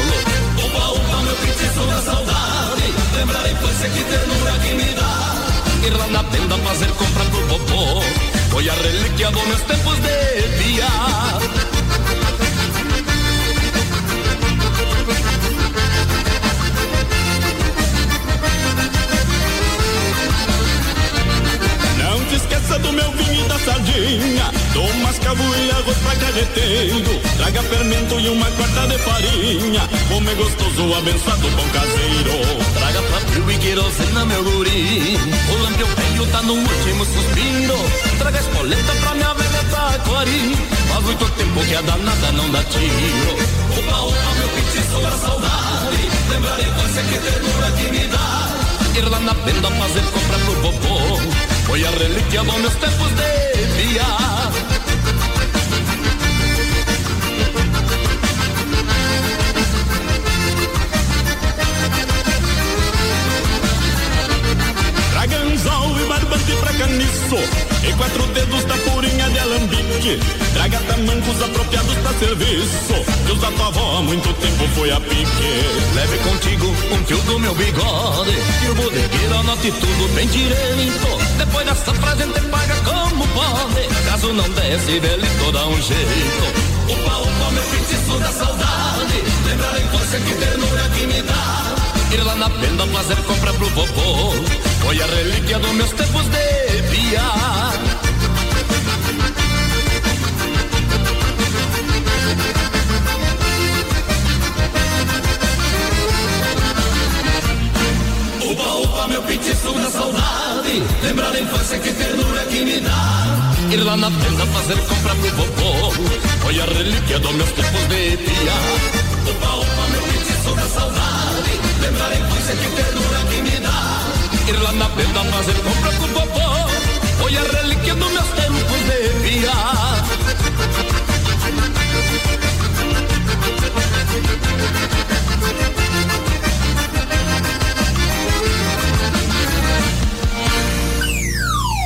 Opa, opa, meu petiço da saudade. Lembra a infância que ternura que me dá. Ir lá na venda fazer compra pro vovô Foi a relíquia dos meus tempos arroz pra Traga fermento e uma quarta de farinha. Como é gostoso abençoado pão caseiro. Traga pra frio e querosena, meu guri. O lampião velho tá no último suspiro. Traga espoleta pra minha velha taquari Faz muito tempo que a danada não dá tiro. Opa, opa, meu petiço da saudade. Lembra a infância que ternura que me dá. Ir lá na venda fazer compra pro vovô. Foi a relíquia dos meus tempos de via barbante pra caniço. E quatro dedos da purinha de alambique. Traga tamancos apropriados pra serviço. Que os da tua avó há muito tempo foi a pique. Leve contigo um fio do meu bigode. E o bodegueiro anote tudo bem direito. Depois dessa frase gente paga como pode. Caso não desse, velho, dá um jeito. Opa, opa, meu feitiço da saudade. Lembra a infância que ternura que me dá Ir lá na venda fazer compra pro vovô. Foi a relíquia dos meus tempos de via Upa, upa, meu petiço da saudade. Lembra da infância que ternura que me dá. Ir lá na venda fazer compra pro vovô. Foi a relíquia dos meus tempos de via Infância que ternura que me dá Ir lá na venda fazer compra pro vovô Foi a relíquia dos meus tempos de via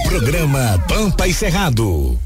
programa Pampa e Cerrado.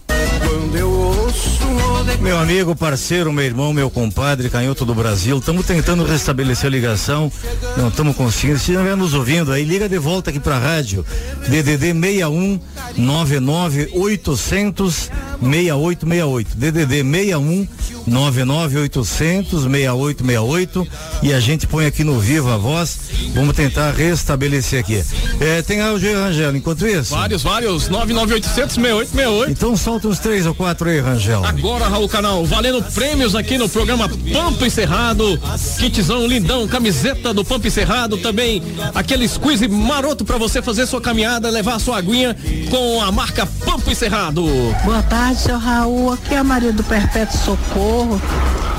Meu amigo, parceiro, meu irmão, meu compadre, canhoto do Brasil, estamos tentando restabelecer a ligação, não estamos conseguindo. Se estiver nos ouvindo aí, liga de volta aqui para a rádio. DDD 61 99 800 6868. DDD 61 99 800 6868 e a gente põe aqui no Viva a Voz. Vamos tentar restabelecer aqui. É, tem áudio aí, Rangel, enquanto isso? Vários, vários. 99800 6868. Então solta uns três ou quatro aí, Rangel. Agora, Raul Canal, valendo prêmios aqui no programa Pampa Encerrado. Kitzão lindão, camiseta do Pampa Encerrado. Também aquele squeeze maroto para você fazer sua caminhada, levar a sua aguinha com a marca Pampa Encerrado. Boa tarde, seu Raul. Aqui é a Maria do Perpétuo Socorro.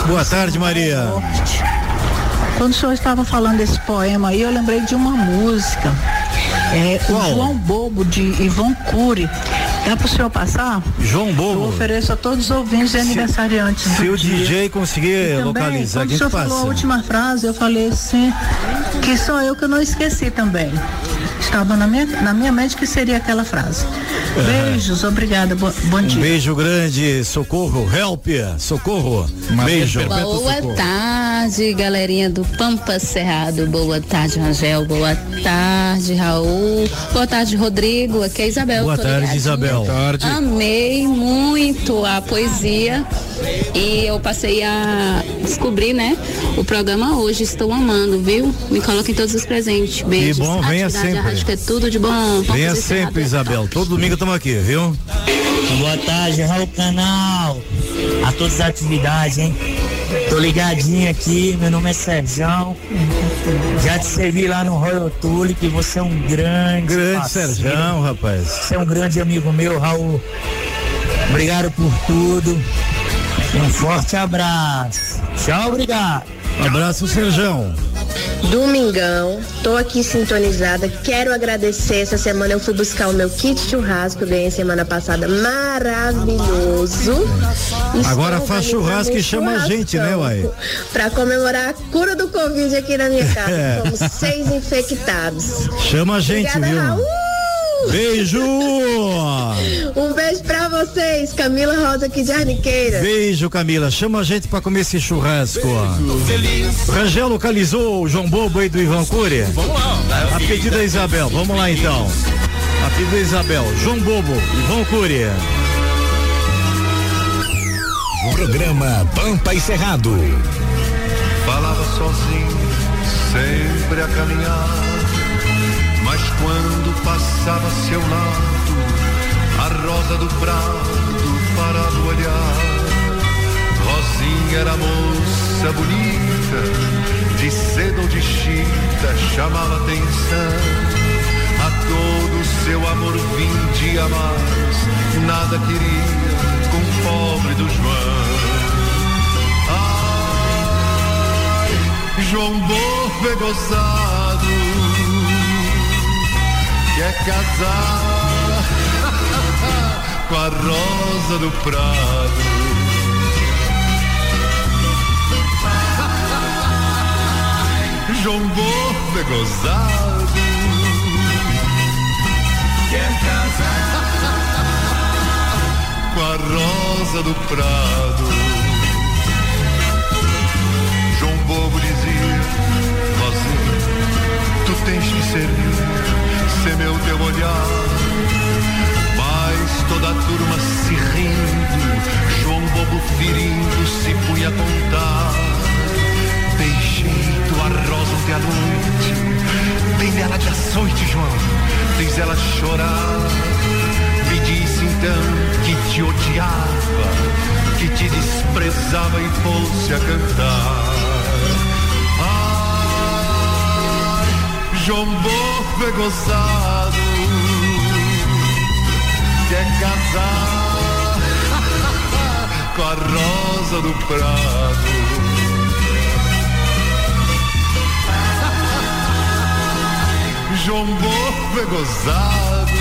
Boa tarde, Maria. Quando o senhor estava falando desse poema aí, eu lembrei de uma música. É o João Bobo de Ivon Cury. Dá pro senhor passar? João Bobo. Eu ofereço a todos os ouvintes e aniversariantes. Se o dia. DJ conseguir também, localizar, quando o senhor gente falou a passa. última frase, eu falei assim, que sou eu que eu não esqueci também. Estava na minha, na minha mente que seria aquela frase. Beijos, obrigada, bo, bom Um dia. beijo grande, socorro, help, socorro. Beijo. Boa tarde, galerinha do Pampa Cerrado. Boa tarde, Rangel. Boa tarde, Raul. Boa tarde, Rodrigo. Aqui é a Isabel. Boa tarde, ligadinha. Isabel. Boa tarde. Amei muito a poesia e eu passei a descobrir, né, o programa hoje. Estou amando, viu? Me coloquem todos os presentes. Beijos. Que bom, venha Atividade sempre. Artística é tudo de bom. Venha sempre, Isabel. Todo domingo estamos aqui, viu? Boa tarde, Raul Canal. A todas as atividades, hein? Tô ligadinho aqui, meu nome é Serjão. Já te servi lá no Royal Tulip, você é um grande. Grande parceiro. Serjão, rapaz. Você é um grande amigo meu, Raul. Obrigado por tudo. Um forte abraço. Tchau, obrigado. Abraço, Serjão. Domingão, tô aqui sintonizada. Quero agradecer. Essa semana eu fui buscar o meu kit churrasco, eu ganhei semana passada. Maravilhoso. Agora Estou faz churrasco e chama a gente, né, uai? Pra comemorar a cura do Covid aqui na minha casa. É. Somos seis infectados. Chama a gente, Obrigada, viu? Raul. Beijo! Um beijo pra vocês, Camila Rosa aqui de Arniqueira. Beijo, Camila. Chama a gente pra comer esse churrasco. Rangel localizou o João Bobo aí do Ivan Cury? Vamos lá. A pedido da Isabel. Vamos lá então. A pedido da Isabel. João Bobo, Ivan Cury. Programa Pampa e Cerrado. Falava sozinho, sempre a caminhar. Mas quando passava a seu lado, a rosa do prado para do olhar. Rosinha era moça bonita, de seda ou de chita, chamava atenção. A todo seu amor vindia mais, nada queria com o pobre do João. Ai, João Bobo é gozado, quer casar com a rosa do prado. João Bobo é gozado, quer casar com a rosa do prado. João Bobo dizia, tens que servir, ser meu teu olhar. Mas toda a turma se rindo, João Bobo ferindo se punha a contar. Deixei tua rosa ontem à noite, tem dela de açoite, João, fez ela chorar. Me disse então que te odiava, que te desprezava e fosse a cantar. É gozado, quer casar com a rosa do prado. João é gozado.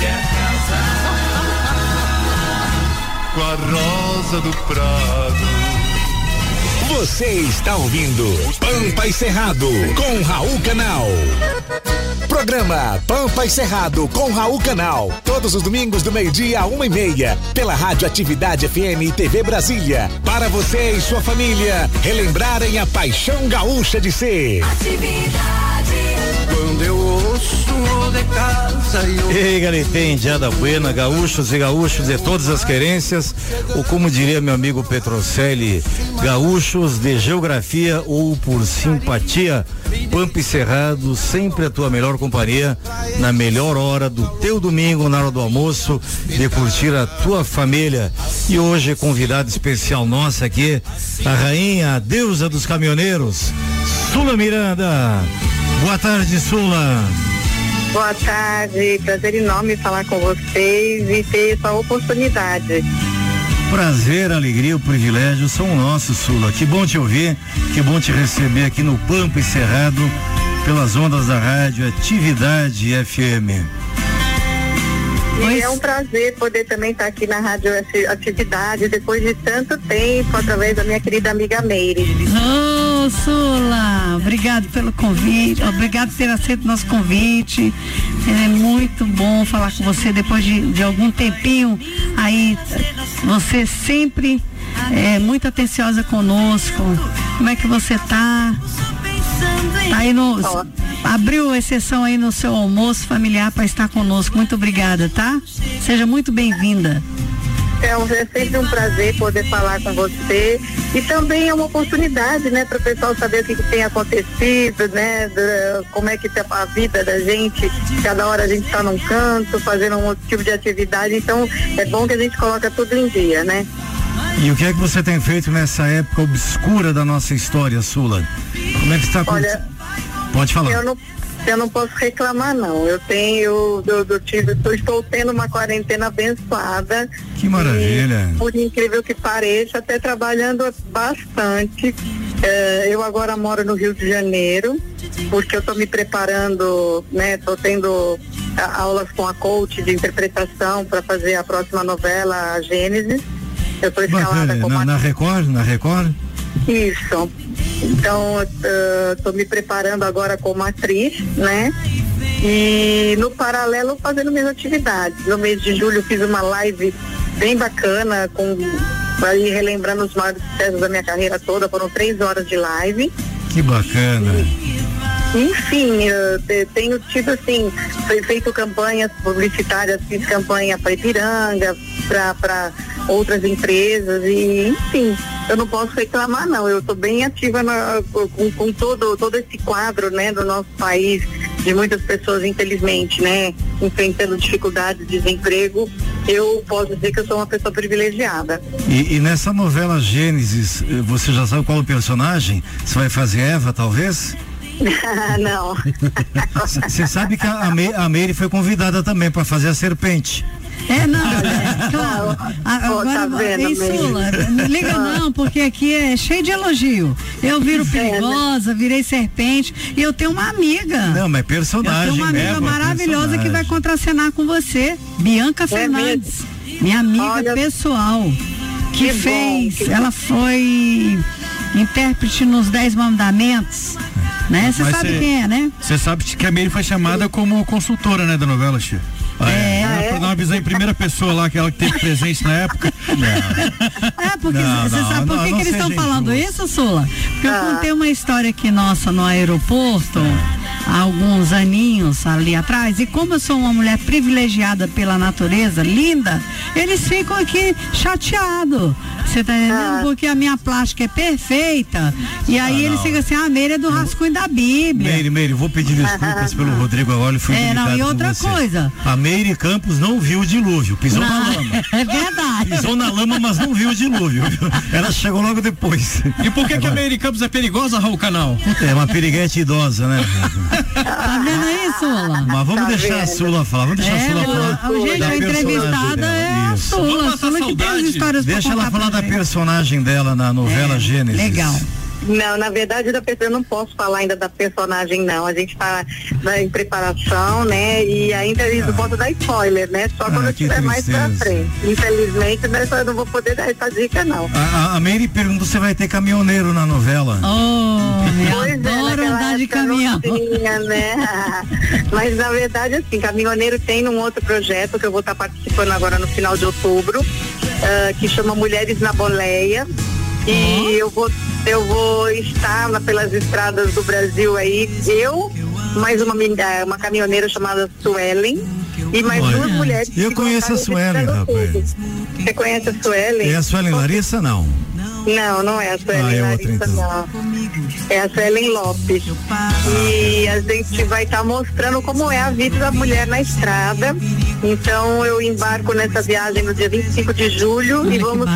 Quer casar com a rosa do prado. Você está ouvindo Pampa e Cerrado com Raul Canal. Programa Pampa e Cerrado com Raul Canal. Todos os domingos do meio-dia a uma e meia. Pela Rádio Atividade FM e TV Brasília. Para você e sua família relembrarem a paixão gaúcha de ser. Quando eu ouço de casa e eu... Ei, Galitem, Diada Buena, gaúchos e gaúchos de todas as querências, ou como diria meu amigo Petrocelli, gaúchos de geografia ou por simpatia, Pampa Cerrado, sempre a tua melhor companhia, na melhor hora do teu domingo, na hora do almoço, de curtir a tua família. E hoje, convidada especial nossa aqui, a rainha, a deusa dos caminhoneiros, Sula Miranda. Boa tarde, Sula. Boa tarde, prazer enorme falar com vocês e ter essa oportunidade. Prazer, alegria, o privilégio são nossos, Sula. Que bom te ouvir, que bom te receber aqui no Pampa e Cerrado, pelas ondas da rádio Atividade FM. E é um prazer poder também estar aqui na Rádio Ati- Atividade depois de tanto tempo, através da minha querida amiga Meire. Sula, obrigado pelo convite, obrigado por ter aceito nosso convite. É muito bom falar com você depois de, de algum tempinho. Aí, você sempre é muito atenciosa conosco. Como é que você tá? Tá aí no. Abriu exceção aí no seu almoço familiar para estar conosco. Muito obrigada, tá? Seja muito bem-vinda. Então, é sempre um prazer poder falar com você e também é uma oportunidade, né, para o pessoal saber o que, que tem acontecido, né, da- como é que tá a vida da gente. Cada hora a gente está num canto, fazendo um outro tipo de atividade, então é bom que a gente coloca tudo em dia, né? E o que é que você tem feito nessa época obscura da nossa história, Sula? Como é que está Olha, Pode falar. Eu não, eu não posso reclamar, não. Eu tenho, eu, eu tive, eu estou tendo uma quarentena abençoada. Que maravilha. E, por incrível que pareça, até trabalhando bastante. Eh, eu agora moro no Rio de Janeiro, porque eu estou me preparando, né? Estou tendo aulas com a coach de interpretação para fazer a próxima novela, a Gênesis. Eu estou escalada Bacana, na, na Record, na Record? isso. Então, estou me preparando agora como atriz, né? E no paralelo fazendo minhas atividades. No mês de julho fiz uma live bem bacana, com aí relembrando os maiores sucessos da minha carreira toda. Foram três horas de live. Que bacana. Enfim, eu te- tenho tido assim, fe- feito campanhas publicitárias, fiz campanha para Ipiranga, para outras empresas e enfim, eu não posso reclamar não, eu estou bem ativa na- com, com todo, todo esse quadro né, do nosso país, de muitas pessoas, infelizmente, né, enfrentando dificuldades, desemprego, eu posso dizer que eu sou uma pessoa privilegiada. E, e nessa novela Gênesis, eh, você já sabe qual o personagem? Você vai fazer Eva, talvez? não. Você sabe que a, a, Me- a Meire foi convidada também para fazer a serpente. É, não, é, claro. A- Agora, tá vendo, hein, Meire? Sula, não liga não, porque aqui é cheio de elogio. Eu viro perigosa, virei serpente e eu tenho uma amiga. Não, mas Eu personagem. tenho uma amiga Eva, maravilhosa que vai personagem. contracenar com você, Bianca Fernandes, minha amiga pessoal, que, que bom, fez, que ela foi intérprete nos Dez Mandamentos, né? Você sabe cê- quem é, né? Você sabe que a Meire foi chamada como consultora, né, da novela, Chia? É. Uma visão em primeira pessoa lá, que ela que teve presente na época. É, porque Não, você não, sabe por não, que, não que eles estão falando isso, Sula? Porque eu Ah. contei uma história aqui nossa no aeroporto há alguns aninhos ali atrás, e como eu sou uma mulher privilegiada pela natureza, linda, eles ficam aqui chateados. Você tá entendendo? Ah. Porque a minha plástica é perfeita. E aí Ah, eles não. ficam assim, ah, a Meire é do rascunho da Bíblia. Meire, Meire, vou pedir desculpas pelo Rodrigo agora, ele foi É, não, e outra coisa. A Meire Campos não viu o dilúvio, pisou na Não, lama. É verdade. Pisou na lama, mas não viu o dilúvio. Ela chegou logo depois. E por que, que a Meire Campos é perigosa, Raul Canal? É uma piriguete idosa, né? Tá vendo aí, Sula? Mas vamos Tá deixar a vendo? Sula falar, vamos deixar a É, Sula a, falar. a, gente, a entrevistada é a. Sula. A Sula que tem as histórias pra Deixa ela falar pra da personagem dela na novela É, Gênesis. legal. Não, na verdade da pessoa eu não posso falar ainda da personagem não. A gente está em preparação, né? E ainda eles não posso dar spoiler, né? Só quando Ah, que estiver mais pra frente. Infelizmente, né, só eu não vou poder dar essa dica não. A, a, a Mary perguntou se vai ter caminhoneiro na novela. Oh, Pois é, naquela época não tinha, né? Mas na verdade, assim, caminhoneiro tem num outro projeto que eu vou estar participando agora no final de outubro, ah, que chama Mulheres na Boleia. E eu vou eu vou estar pelas estradas do Brasil aí, eu, mais uma, ah, uma caminhoneira chamada Suelen e mais Olha, duas mulheres. eu conheço a Suelen, rapaz. tudo. Você conhece a Suelen? É a Suelen Larissa, não? Não, não é a Suelen Ah, é outra, Larissa, então. não. É a Suelen Lopes. E a gente vai estar mostrando como é a vida da mulher na estrada. Então eu embarco nessa viagem no dia 25 de julho e vamos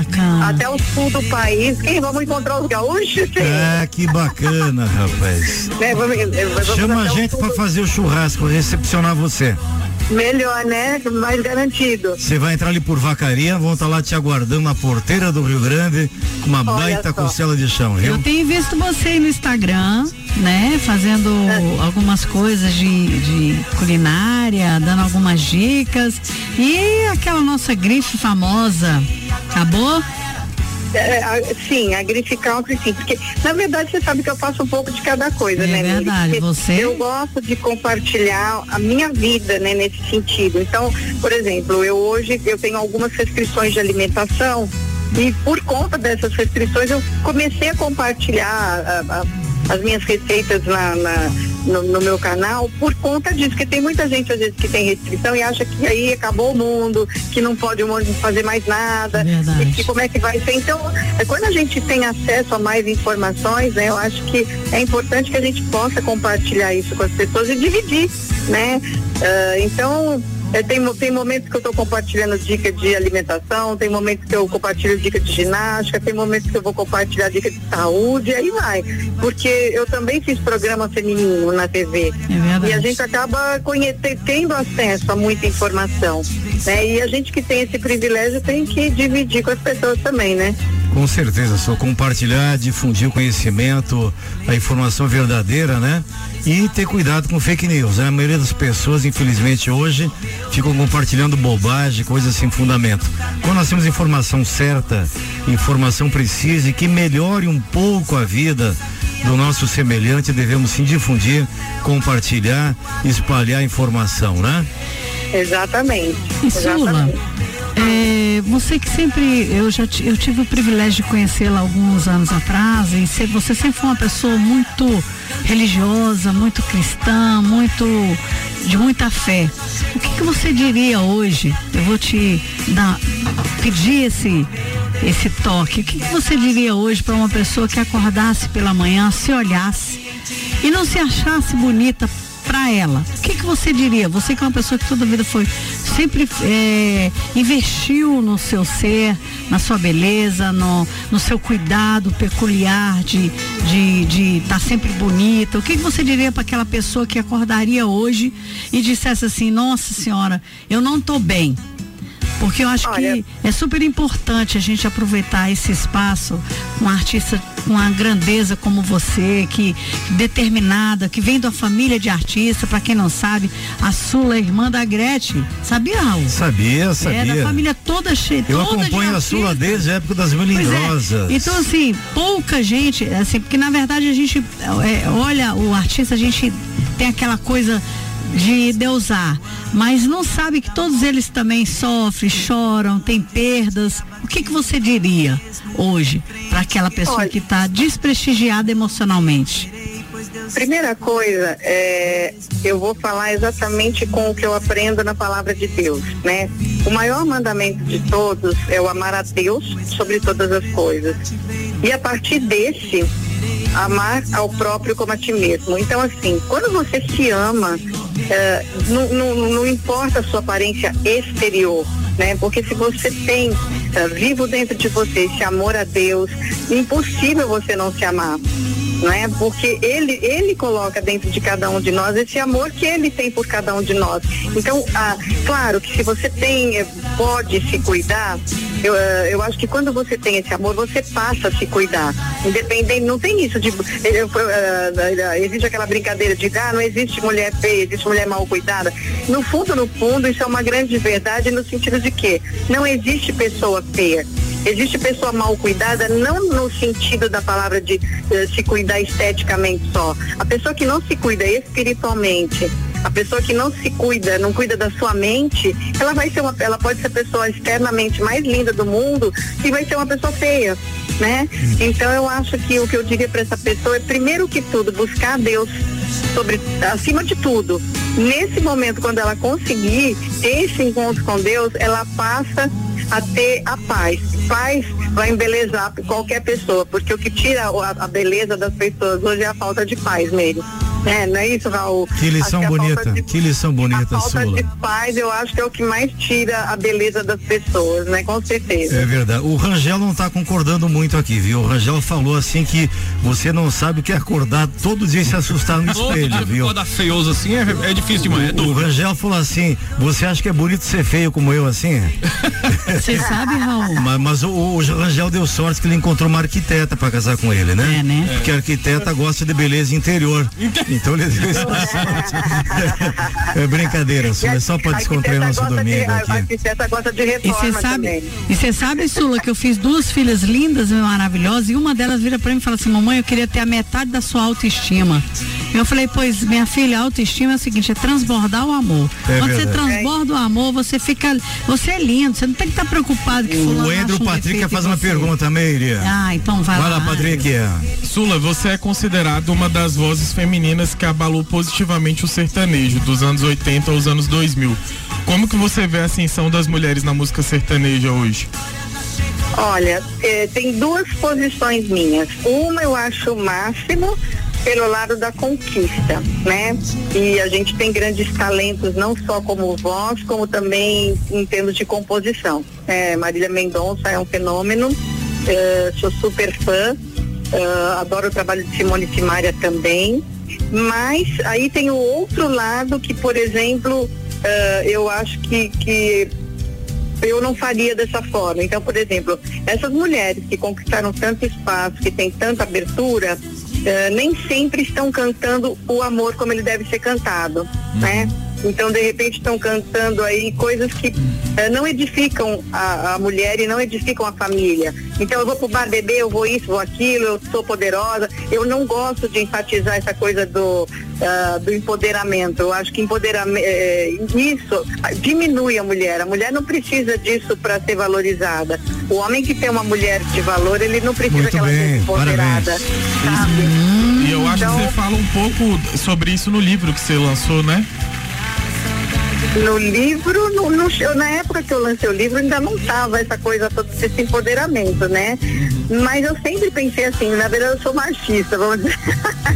até o sul do país. Quem vamos encontrar os gaúchos? Ah, que bacana, rapaz. Né, vamos- vamos Chama a gente do- fazer o churrasco, recepcionar você. Melhor, né? Mais garantido. Você vai entrar ali por Vacaria, vão estar lá te aguardando na porteira do Rio Grande com uma baita costela de chão, viu? Eu tenho visto você aí no Instagram, né? Fazendo algumas coisas de, de culinária, dando algumas dicas. E aquela nossa grife famosa, acabou? É, a- sim, a grife country sim, porque na verdade você sabe que eu faço um pouco de cada coisa, É né? Verdade, você- Eu gosto de compartilhar a minha vida, né, nesse sentido. Então, por exemplo, eu hoje eu tenho algumas restrições de alimentação e por conta dessas restrições eu comecei a compartilhar a- a- as minhas receitas na, na- no, no meu canal por conta disso, porque tem muita gente às vezes que tem restrição e acha que aí acabou o mundo, que não pode o mundo fazer mais nada, e que como é que vai ser. Então, é, quando a gente tem acesso a mais informações, né, eu acho que é importante que a gente possa compartilhar isso com as pessoas e dividir, né? Ah, então, é, tem, tem momentos que eu estou compartilhando dica de alimentação, tem momentos que eu compartilho dica de ginástica, tem momentos que eu vou compartilhar dica de saúde, aí vai. Porque eu também fiz programa feminino na TV. É e a gente acaba conhecer, tendo acesso a muita informação. Né? E a gente que tem esse privilégio tem que dividir com as pessoas também, né? Com certeza, só compartilhar, difundir o conhecimento, a informação verdadeira, né? E ter cuidado com fake news. Né? A maioria das pessoas, infelizmente, hoje ficam compartilhando bobagem, coisas sem fundamento. Quando nós temos informação certa, informação precisa e que melhore um pouco a vida do nosso semelhante, devemos sim difundir, compartilhar, espalhar a informação, né? Exatamente. E Sula, é, você que sempre, eu já eu tive o privilégio de conhecê-la alguns anos atrás e se- você sempre foi uma pessoa muito religiosa, muito cristã, muito de muita fé. O que, que você diria hoje? Eu vou te dar, pedir esse esse toque. O que, que você diria hoje para uma pessoa que acordasse pela manhã, se olhasse e não se achasse bonita para ela? O que, que você diria? Você que é uma pessoa que toda vida foi sempre é, investiu no seu ser, na sua beleza, no, no seu cuidado peculiar de de de estar sempre bonita. O que, que você diria para aquela pessoa que acordaria hoje e dissesse assim: Nossa Senhora, eu não tô bem. Porque eu acho que é super importante a gente aproveitar esse espaço com um artista com uma grandeza como você, que determinada, que vem da família de artista, para quem não sabe, a Sula é irmã da Gretchen. Sabia, Raul? Sabia, sabia. É da família toda cheia. Eu toda de acompanho a artista. Sula desde a época das Pois é. melindrosas. Então, assim, pouca gente, assim, porque na verdade a gente é, olha o artista, a gente tem aquela coisa de deusar, mas não sabe que todos eles também sofrem, choram, têm perdas. O que que você diria hoje para aquela pessoa que está desprestigiada emocionalmente? Primeira coisa, é, eu vou falar exatamente com o que eu aprendo na palavra de Deus, né? O maior mandamento de todos é o amar a Deus sobre todas as coisas. E a partir desse, amar ao próprio como a ti mesmo. Então, assim, quando você se ama, é, não, não- não importa a sua aparência exterior, né? Porque se você tem é, vivo dentro de você esse amor a Deus, impossível você não se amar. Não é? Porque ele, ele coloca dentro de cada um de nós esse amor que ele tem por cada um de nós. Então, ah, claro que se você tem, eh, pode se cuidar, eu, eh, eu acho que quando você tem esse amor, você passa a se cuidar. Independente, não tem isso de. eh, eu- existe aquela brincadeira de ah, não existe mulher feia, existe mulher mal cuidada. No fundo, no fundo, isso é uma grande verdade no sentido de que não existe pessoa feia. Existe pessoa mal cuidada, não no sentido da palavra de eh, se cuidar esteticamente só. A pessoa que não se cuida espiritualmente, a pessoa que não se cuida, não cuida da sua mente, ela vai ser uma, ela pode ser a pessoa externamente mais linda do mundo e vai ser uma pessoa feia, né? Então eu acho que o que eu diria para essa pessoa é primeiro que tudo buscar Deus sobre acima de tudo. Nesse momento quando ela conseguir esse encontro com Deus, ela passa a ter a paz. Paz vai embelezar qualquer pessoa, porque o que tira a, beleza das pessoas hoje é a falta de paz mesmo. É, não é isso, Raul? Que lição que a bonita, de que lição bonita falta sua. de paz, eu acho que é o que mais tira a beleza das pessoas, né? Com certeza. É verdade. O Rangel não está concordando muito aqui, viu? O Rangel falou assim que você não sabe o que é acordar todo dia e se assustar no espelho, dia viu? acordar feioso assim é, é difícil demais. É O, o Rangel falou assim: você acha que é bonito ser feio como eu assim? Você sabe, Raul? Mas, mas o, o Rangel deu sorte que ele encontrou uma arquiteta para casar com ele, né? É, né? Porque a arquiteta gosta de beleza interior. Então ele deu sorte. É brincadeira, Sula, é só para descontrair nosso de, domingo a aqui. arquiteta gosta de E você sabe, e você sabe, Sula, que eu fiz duas filhas lindas e maravilhosas e uma delas vira pra mim e fala assim, mamãe, eu queria ter a metade da sua autoestima. Eu falei, pois, minha filha, a autoestima é o seguinte, é transbordar o amor. É Quando você verdade. transborda o amor, você fica, você é lindo, você não tem que estar preocupado que fulano O Andrew um Patrick quer fazer uma você. pergunta, Meire. Ah, então vai, Vai lá, Patrick. Sula, você é considerado uma das vozes femininas que abalou positivamente o sertanejo dos anos 80 aos anos 2000. Como que você vê a ascensão das mulheres na música sertaneja hoje? Olha, eh, tem duas posições minhas. Uma eu acho o máximo pelo lado da conquista, né? E a gente tem grandes talentos, não só como voz, como também em termos de composição. É, Marília Mendonça é um fenômeno, eh, sou super fã, eh, adoro o trabalho de Simone Simaria também. Mas aí tem o outro lado que, por exemplo, eh, eu acho que, que eu não faria dessa forma. Então, por exemplo, essas mulheres que conquistaram tanto espaço, que têm tanta abertura, eh, nem sempre estão cantando o amor como ele deve ser cantado, né? Então, de repente, estão cantando aí coisas que eh, não edificam a, a mulher e não edificam a família. Então, eu vou pro bar beber, eu vou isso, vou aquilo, eu sou poderosa. Eu não gosto de enfatizar essa coisa do, ah, do empoderamento. Eu acho que empoderamento, isso ah, diminui a mulher. A mulher não precisa disso para ser valorizada. O homem que tem uma mulher de valor, ele não precisa Muito que ela bem, seja empoderada. sabe? E eu acho que você fala um pouco sobre isso no livro que você lançou, né? No livro, no, no- na época que eu lancei o livro, ainda não tava essa coisa toda desse empoderamento, né? Mas eu sempre pensei assim, na verdade eu sou machista, vamos dizer.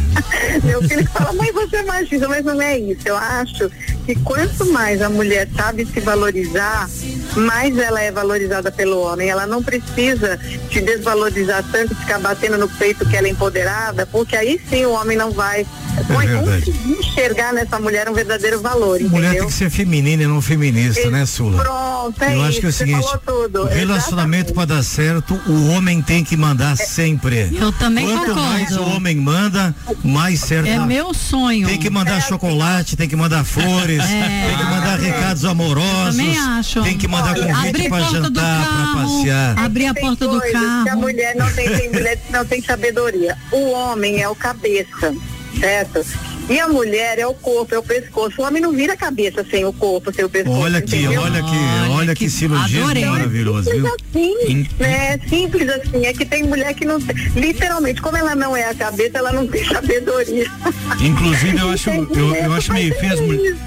Meu filho fala, mãe, você é machista, mas não é isso. Eu acho que quanto mais a mulher sabe se valorizar, mais ela é valorizada pelo homem. Ela não precisa se desvalorizar tanto, ficar batendo no peito que ela é empoderada, porque aí sim o homem não vai, vai verdade. conseguir enxergar nessa mulher um verdadeiro valor, Mulher entendeu? tem que ser feminina e não feminista, né, Sula? Pronto, é Eu acho isso, que é o você seguinte, falou tudo. o relacionamento para dar certo, o homem tem que mandar sempre. Eu também Quanto concordo. mais o homem manda, mais certo. É meu sonho. Tem que mandar chocolate, tem que mandar flores, É. tem que mandar recados amorosos. Também acho. Tem que mandar Olha, convite para jantar, para passear. Abrir a porta do carro. A mulher não tem, tem mulher não tem sabedoria. O homem é o cabeça, certo? E a mulher é o corpo, é o pescoço. O homem não vira a cabeça sem o corpo, sem o pescoço. Olha aqui, entendeu? olha aqui, olha que silogismo Adorei. maravilhoso, viu? Simples assim, né? Simples assim. É que tem mulher que não tem. Literalmente, como ela não é a cabeça, ela não tem sabedoria. Inclusive, eu acho, eu, eu acho meio feio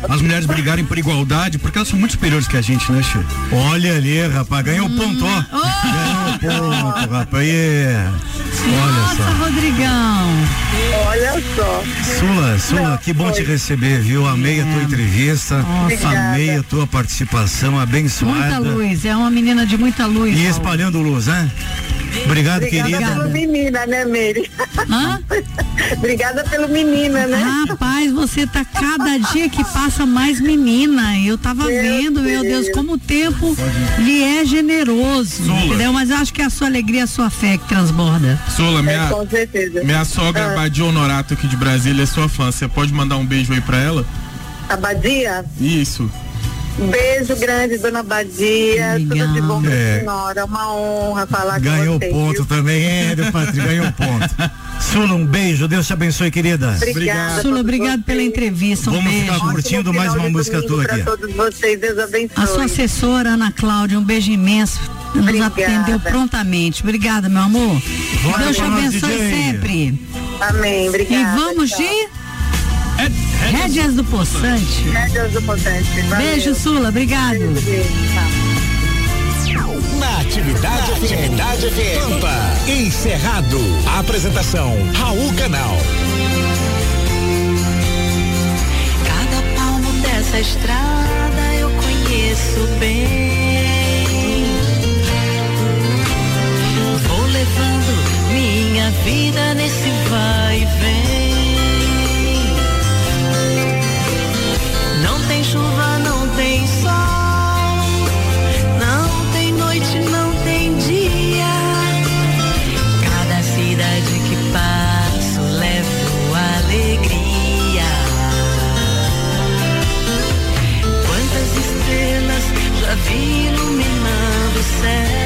as, as mulheres brigarem por igualdade, porque elas são muito superiores que a gente, né, Chico? Olha ali, rapaz, ganhou Hum. ponto, ó. Ganhou ponto, rapaz. Yeah. Olha Nossa, só. Rodrigão. Olha só. Sula, Sula, que bom te receber, viu? Amei a tua entrevista, Obrigada. amei a tua participação Muita abençoada. luz, é uma menina de muita luz. E espalhando luz, né? Obrigado, Obrigada querida. pelo menina, né, Meire? Obrigada pelo menina, né? Rapaz, você tá cada dia que passa mais menina. Eu tava vendo, meu Deus, como o tempo lhe é generoso, Sula. entendeu? Mas eu acho que é a sua alegria, a sua fé que transborda. Sula, minha, com certeza. minha sogra Ah. Badia Honorato aqui de Brasília é sua fã. Você pode mandar um beijo aí pra ela? Abadia, Isso. Um beijo grande, dona Abadia. Tudo de bom pra É. senhora. Uma honra falar Ganhou com você. ponto viu? também, é, Patrícia, ganhou ponto. Sula, um beijo, Deus te abençoe, querida. Obrigada. Sula, obrigado pela entrevista. Um Vamos beijo. ficar curtindo mais uma música tua Para aqui. todos vocês, Deus abençoe. A sua assessora, Ana Cláudia, um beijo imenso. Nos Obrigada. atendeu prontamente. Obrigada, meu amor. Bora Deus te abençoe DJ. sempre. Amém, obrigada. E vamos tchau. de Rédeas do Poçante. Rédeas do Poçante. valeu. Beijo, Sula. Obrigado. Na atividade, atividade FM. Pampa, encerrado. Apresentação, Raul Canal. Cada palmo dessa estrada eu conheço bem. Vou levando minha vida nesse vai e vem. Tem sol. Não tem noite, não tem dia. Cada cidade que passo levo alegria. Quantas estrelas já vi iluminando o céu.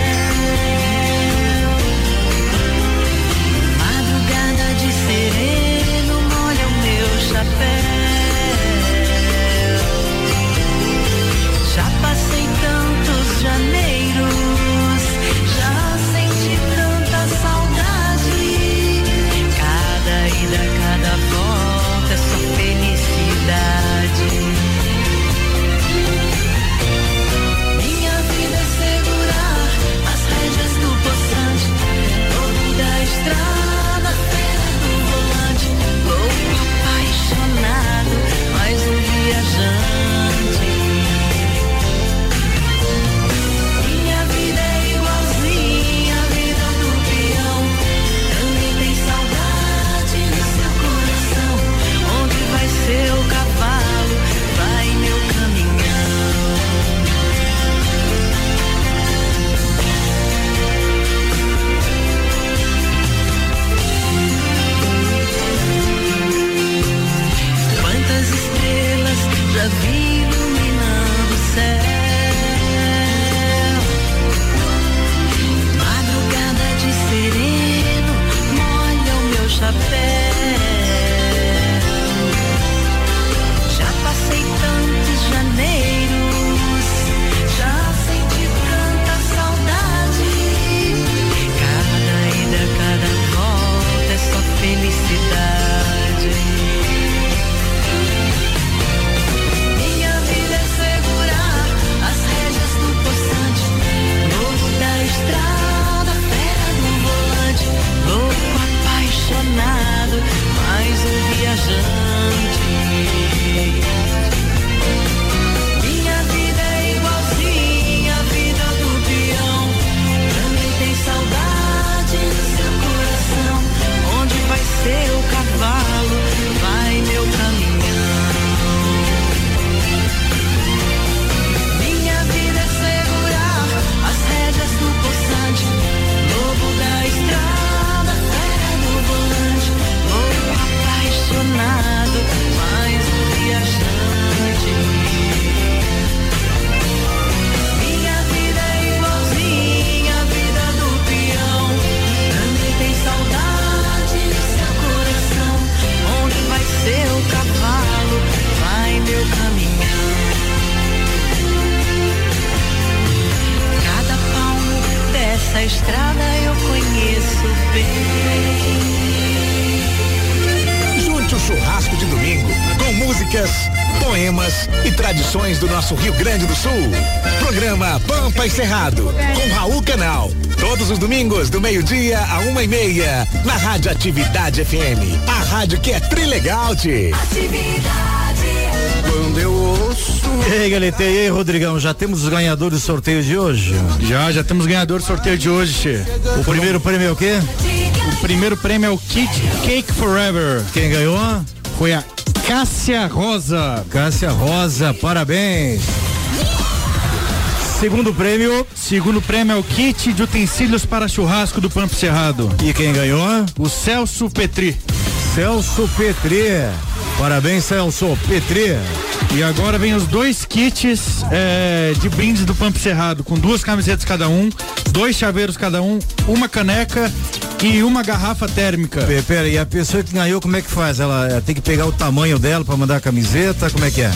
E Cerrado com Raul Canal. Todos os domingos do meio-dia a uma e meia na Rádio Atividade FM. A rádio que é trilegal, tchê. Quando eu ouço E aí, galeta, e aí, Rodrigão, já temos os ganhadores do sorteio de hoje? Já, já temos ganhador do sorteio de hoje, Che. O primeiro prêmio é o quê? O primeiro prêmio é o Kit Cake Forever. Quem ganhou? Foi a Cássia Rosa. Cássia Rosa, parabéns. Segundo prêmio. Segundo prêmio é o kit de utensílios para churrasco do Pampo Cerrado. E quem ganhou? O Celso Petri. Celso Petri. Parabéns, Celso Petri. E agora vem os dois kits é, de brindes do Pampo Cerrado, com duas camisetas cada um, dois chaveiros cada um, uma caneca e uma garrafa térmica. Pera, pera, e a pessoa que ganhou, como é que faz? Ela eh, tem que pegar o tamanho dela para mandar a camiseta? Como é que é?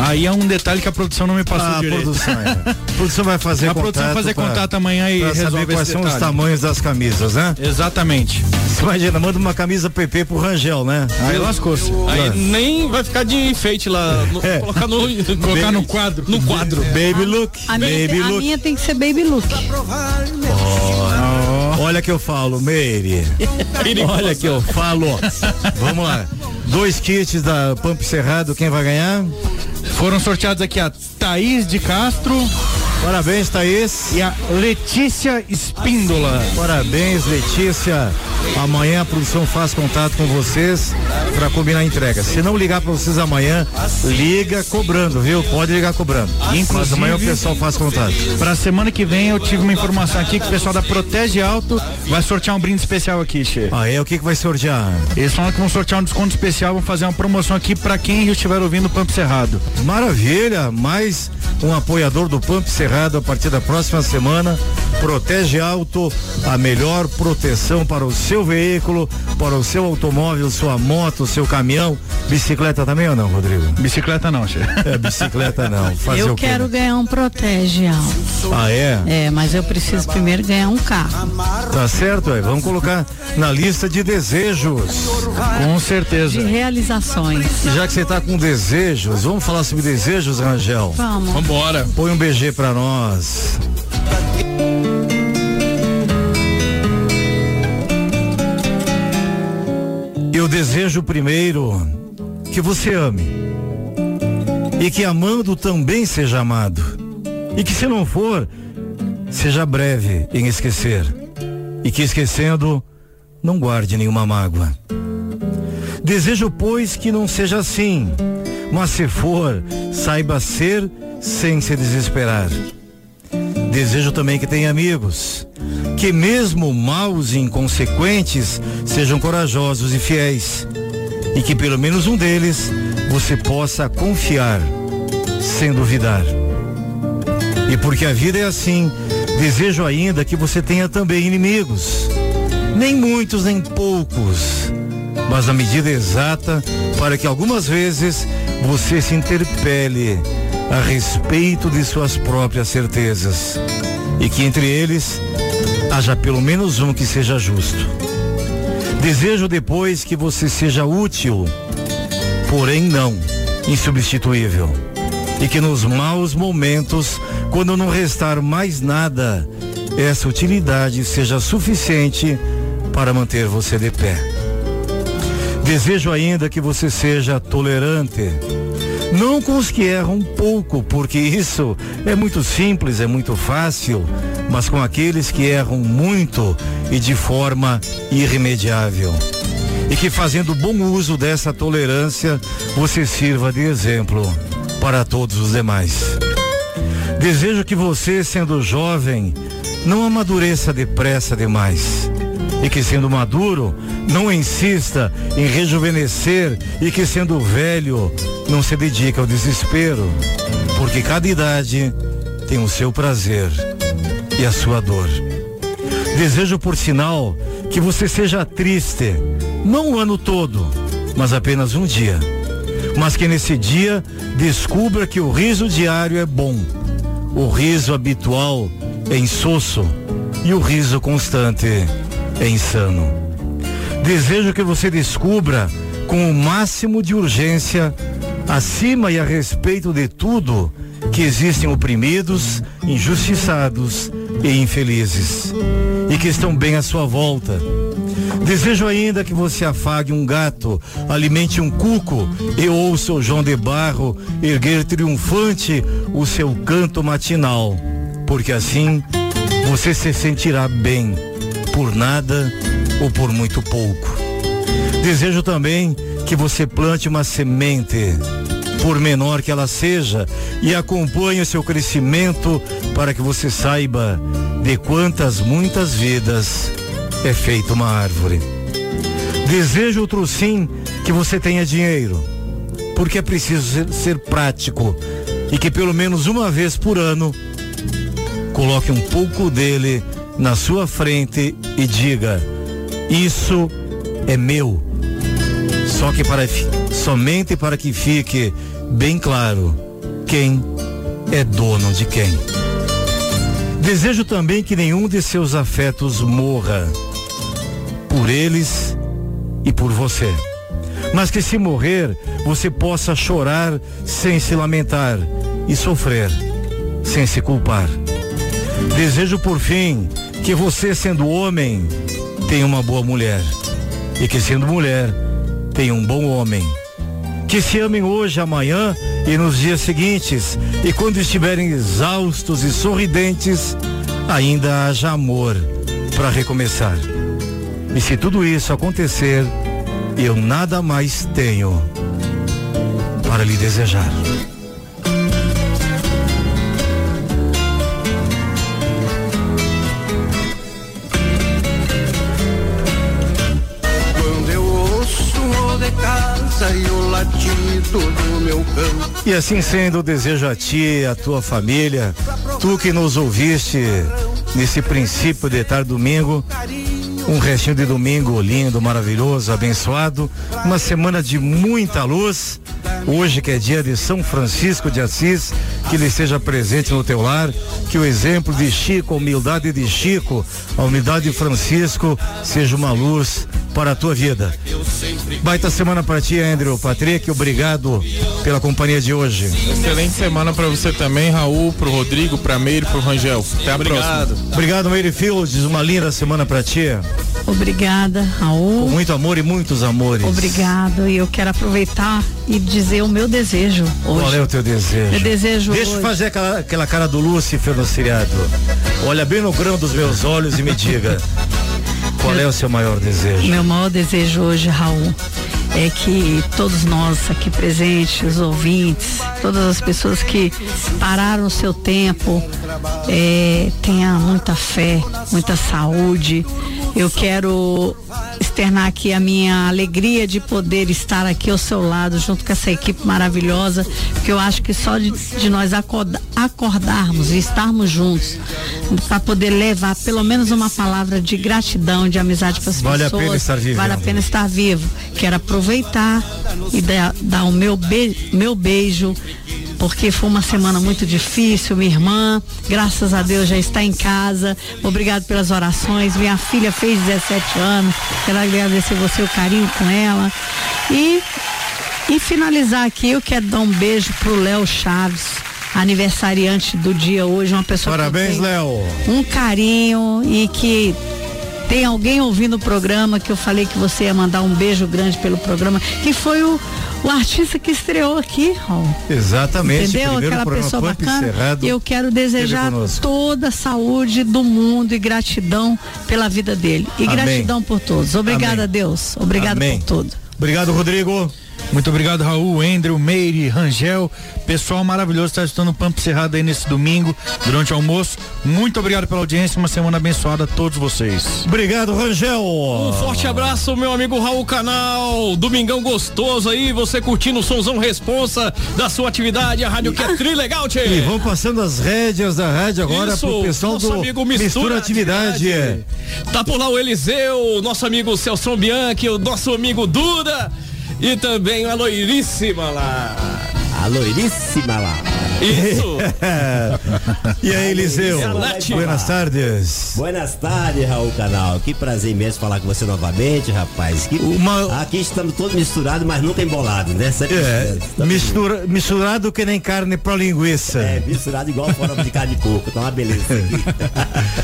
Aí é um detalhe que a produção não me passou Ah, a direito. produção, é. A produção vai fazer A produção vai contato fazer pra- contato amanhã e pra resolve saber quais esse são os tamanhos das camisas, né? Exatamente. Você imagina, manda uma camisa PP pro Rangel, né? Aí lascou-se. Aí nem vai ficar de enfeite lá. no- Colocar no. Colocar no quadro. No quadro. Baby look. A minha, Baby a look. minha tem que ser baby look. Olha que eu falo, Meire. Olha que eu falo. Vamos lá. Dois kits da Pump Cerrado, quem vai ganhar? Foram sorteados aqui a Thaís de Castro. Parabéns, Thaís. E a Letícia Espíndola. Parabéns, Letícia. Amanhã a produção faz contato com vocês para combinar a entrega. Se não ligar para vocês amanhã, liga cobrando, viu? Pode ligar cobrando. Mas amanhã o pessoal faz contato. Pra semana que vem eu tive uma informação aqui que o pessoal da Protege Alto vai sortear um brinde especial aqui, Che. Ah, é? O que, que vai sortear? Eles falam que vão sortear um desconto especial, vão fazer uma promoção aqui pra quem estiver ouvindo o Pampo Cerrado. Maravilha, mais um apoiador do Pump Cerrado a partir da próxima semana. Protege Alto, a melhor proteção para o seu veículo, para o seu automóvel, sua moto, seu caminhão. Bicicleta também ou não, Rodrigo? Bicicleta não, Che. É, bicicleta não. Fazer eu o quê, quero né? ganhar um protege alto. Ah, é? É, mas eu preciso primeiro ganhar um carro. Tá certo, é. Vamos colocar na lista de desejos. Com certeza. De realizações. Já que você tá com desejos, vamos falar sobre desejos, Rangel? Vamos. Vambora. Põe um BG pra nós. Eu desejo primeiro que você ame e que amando também seja amado. E que se não for, seja breve em esquecer. E que esquecendo não guarde nenhuma mágoa. Desejo, pois, que não seja assim, mas se for, saiba ser sem se desesperar. Desejo também que tenha amigos, que mesmo maus e inconsequentes, sejam corajosos e fiéis, e que pelo menos um deles você possa confiar, sem duvidar. E porque a vida é assim, desejo ainda que você tenha também inimigos, nem muitos nem poucos, mas na medida exata para que algumas vezes você se interpele a respeito de suas próprias certezas e que entre eles haja pelo menos um que seja justo. Desejo depois que você seja útil, porém não insubstituível, e que nos maus momentos, quando não restar mais nada, essa utilidade seja suficiente para manter você de pé. Desejo ainda que você seja tolerante, não com os que erram pouco, porque isso é muito simples, é muito fácil, mas com aqueles que erram muito e de forma irremediável. E que fazendo bom uso dessa tolerância, você sirva de exemplo para todos os demais. Desejo que você, sendo jovem, não amadureça depressa demais. E que sendo maduro, não insista em rejuvenescer e que sendo velho, não se dedique ao desespero. Porque cada idade tem o seu prazer e a sua dor. Desejo, por sinal, que você seja triste, não o ano todo, mas apenas um dia. Mas que nesse dia descubra que o riso diário é bom, o riso habitual é insosso e o riso constante é insano. Desejo que você descubra com o máximo de urgência, acima e a respeito de tudo, que existem oprimidos, injustiçados, e infelizes e que estão bem à sua volta. Desejo ainda que você afague um gato, alimente um cuco e ouça o João de Barro erguer triunfante o seu canto matinal, porque assim você se sentirá bem, por nada ou por muito pouco. Desejo também que você plante uma semente, por menor que ela seja, e acompanhe o seu crescimento para que você saiba de quantas muitas vidas é feita uma árvore. Desejo outro sim que você tenha dinheiro, porque é preciso ser, ser prático e que pelo menos uma vez por ano coloque um pouco dele na sua frente e diga: Isso é meu. Só que para somente para que fique bem claro quem é dono de quem. Desejo também que nenhum de seus afetos morra por eles e por você. Mas que se morrer, você possa chorar sem se lamentar e sofrer sem se culpar. Desejo por fim que você, sendo homem, tenha uma boa mulher e que sendo mulher, tenha um bom homem. Que se amem hoje, amanhã e nos dias seguintes, e quando estiverem exaustos e sorridentes, ainda haja amor para recomeçar. E se tudo isso acontecer, eu nada mais tenho para lhe desejar. Casa e o latido do meu. E assim sendo, desejo a ti, a tua família, tu que nos ouviste nesse princípio de tarde domingo, um restinho de domingo lindo, maravilhoso, abençoado, uma semana de muita luz. Hoje que é dia de São Francisco de Assis, que ele esteja presente no teu lar, que o exemplo de Chico, a humildade de Chico, a humildade de Francisco seja uma luz para a tua vida. Baita semana para ti, Andrew, Patrick, obrigado pela companhia de hoje. Excelente semana pra você também, Raul, pro Rodrigo, pra Meire, pro Rangel. Até a próxima. Obrigado, Mary Fields. Uma linda semana pra ti. Obrigada, Raul. Com muito amor e muitos amores. Obrigado. E eu quero aproveitar e dizer o meu desejo hoje. Qual é o teu desejo? Meu desejo Deixa eu fazer aquela, aquela cara do Lúcifer no seriado. Olha bem no grão dos meus olhos e me diga. Qual é o seu maior desejo? Meu maior desejo hoje, Raul, é que todos nós aqui presentes, os ouvintes, todas as pessoas que pararam o seu tempo, é, tenha muita fé, muita saúde. Eu quero externar aqui a minha alegria de poder estar aqui ao seu lado, junto com essa equipe maravilhosa, porque eu acho que só de, de nós acorda- acordarmos e estarmos juntos, para poder levar pelo menos uma palavra de gratidão, de amizade para as Vale a pessoas. pena estar vivendo. Vale a pena estar vivo. Quero aproveitar e dar, dar o meu, be meu beijo, porque foi uma semana muito difícil. Minha irmã, graças a Deus, já está em casa. Obrigado pelas orações. Minha filha fez 17 anos. Quero agradecer você o carinho com ela. E, e finalizar aqui, eu quero dar um beijo pro Léo Chaves. Aniversariante do dia hoje, uma pessoa Parabéns, Léo. um carinho e que tem alguém ouvindo o programa que eu falei que você ia mandar um beijo grande pelo programa, que foi o, o artista que estreou aqui, Raul. Exatamente. Entendeu? Aquela pessoa bacana. E eu quero desejar toda a saúde do mundo e gratidão pela vida dele. E Amém. gratidão por todos. Obrigada, Amém. a Deus. Obrigado Amém. por tudo. Obrigado, Rodrigo. Muito obrigado, Raul, Andrew, Meire, Rangel. Pessoal maravilhoso está escutando o Pampo Cerrado aí nesse domingo, durante o almoço. Muito obrigado pela audiência. Uma semana abençoada a todos vocês. Obrigado, Rangel. Um forte abraço, meu amigo Raul Canal. Domingão gostoso aí, você curtindo o somzão responsa da sua atividade, a rádio que é trilegal, tchê. E vamos passando as rédeas da rádio agora Isso, pro pessoal nosso do amigo Mistura, Mistura Atividade. Tá por lá o Eliseu, nosso amigo Celso Bianchi, o nosso amigo Duda e também a loiríssima lá. A loiríssima lá. Isso. e aí, Eliseu? Buenas tardes. Buenas tardes, Raul Canal. Que prazer imenso falar com você novamente, rapaz. Que... Aqui estamos todos misturados, mas nunca embolados, né? Sempre É, misturado. mistura, misturado que nem carne pra linguiça. É, misturado igual forma de carne de porco. Tá uma beleza aqui.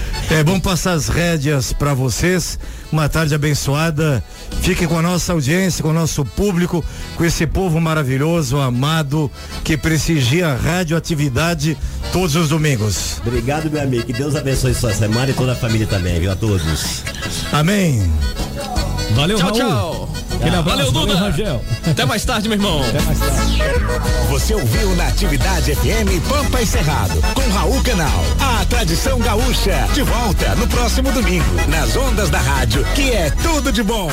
É bom passar as rédeas para vocês. Uma tarde abençoada. Fiquem com a nossa audiência, com o nosso público, com esse povo maravilhoso, amado, que prestigia a radioatividade todos os domingos. Obrigado, meu amigo. Que Deus abençoe sua semana e toda a família também, viu? A todos. Amém. Valeu, tchau, tchau. Aquele abraço, Valeu, Duda. Rangel. Até mais tarde, meu irmão. Até mais tarde. Você ouviu na Atividade FM Pampa e Cerrado, com Raul Canal. A tradição gaúcha, de volta no próximo domingo, nas ondas da rádio, que é tudo de bom.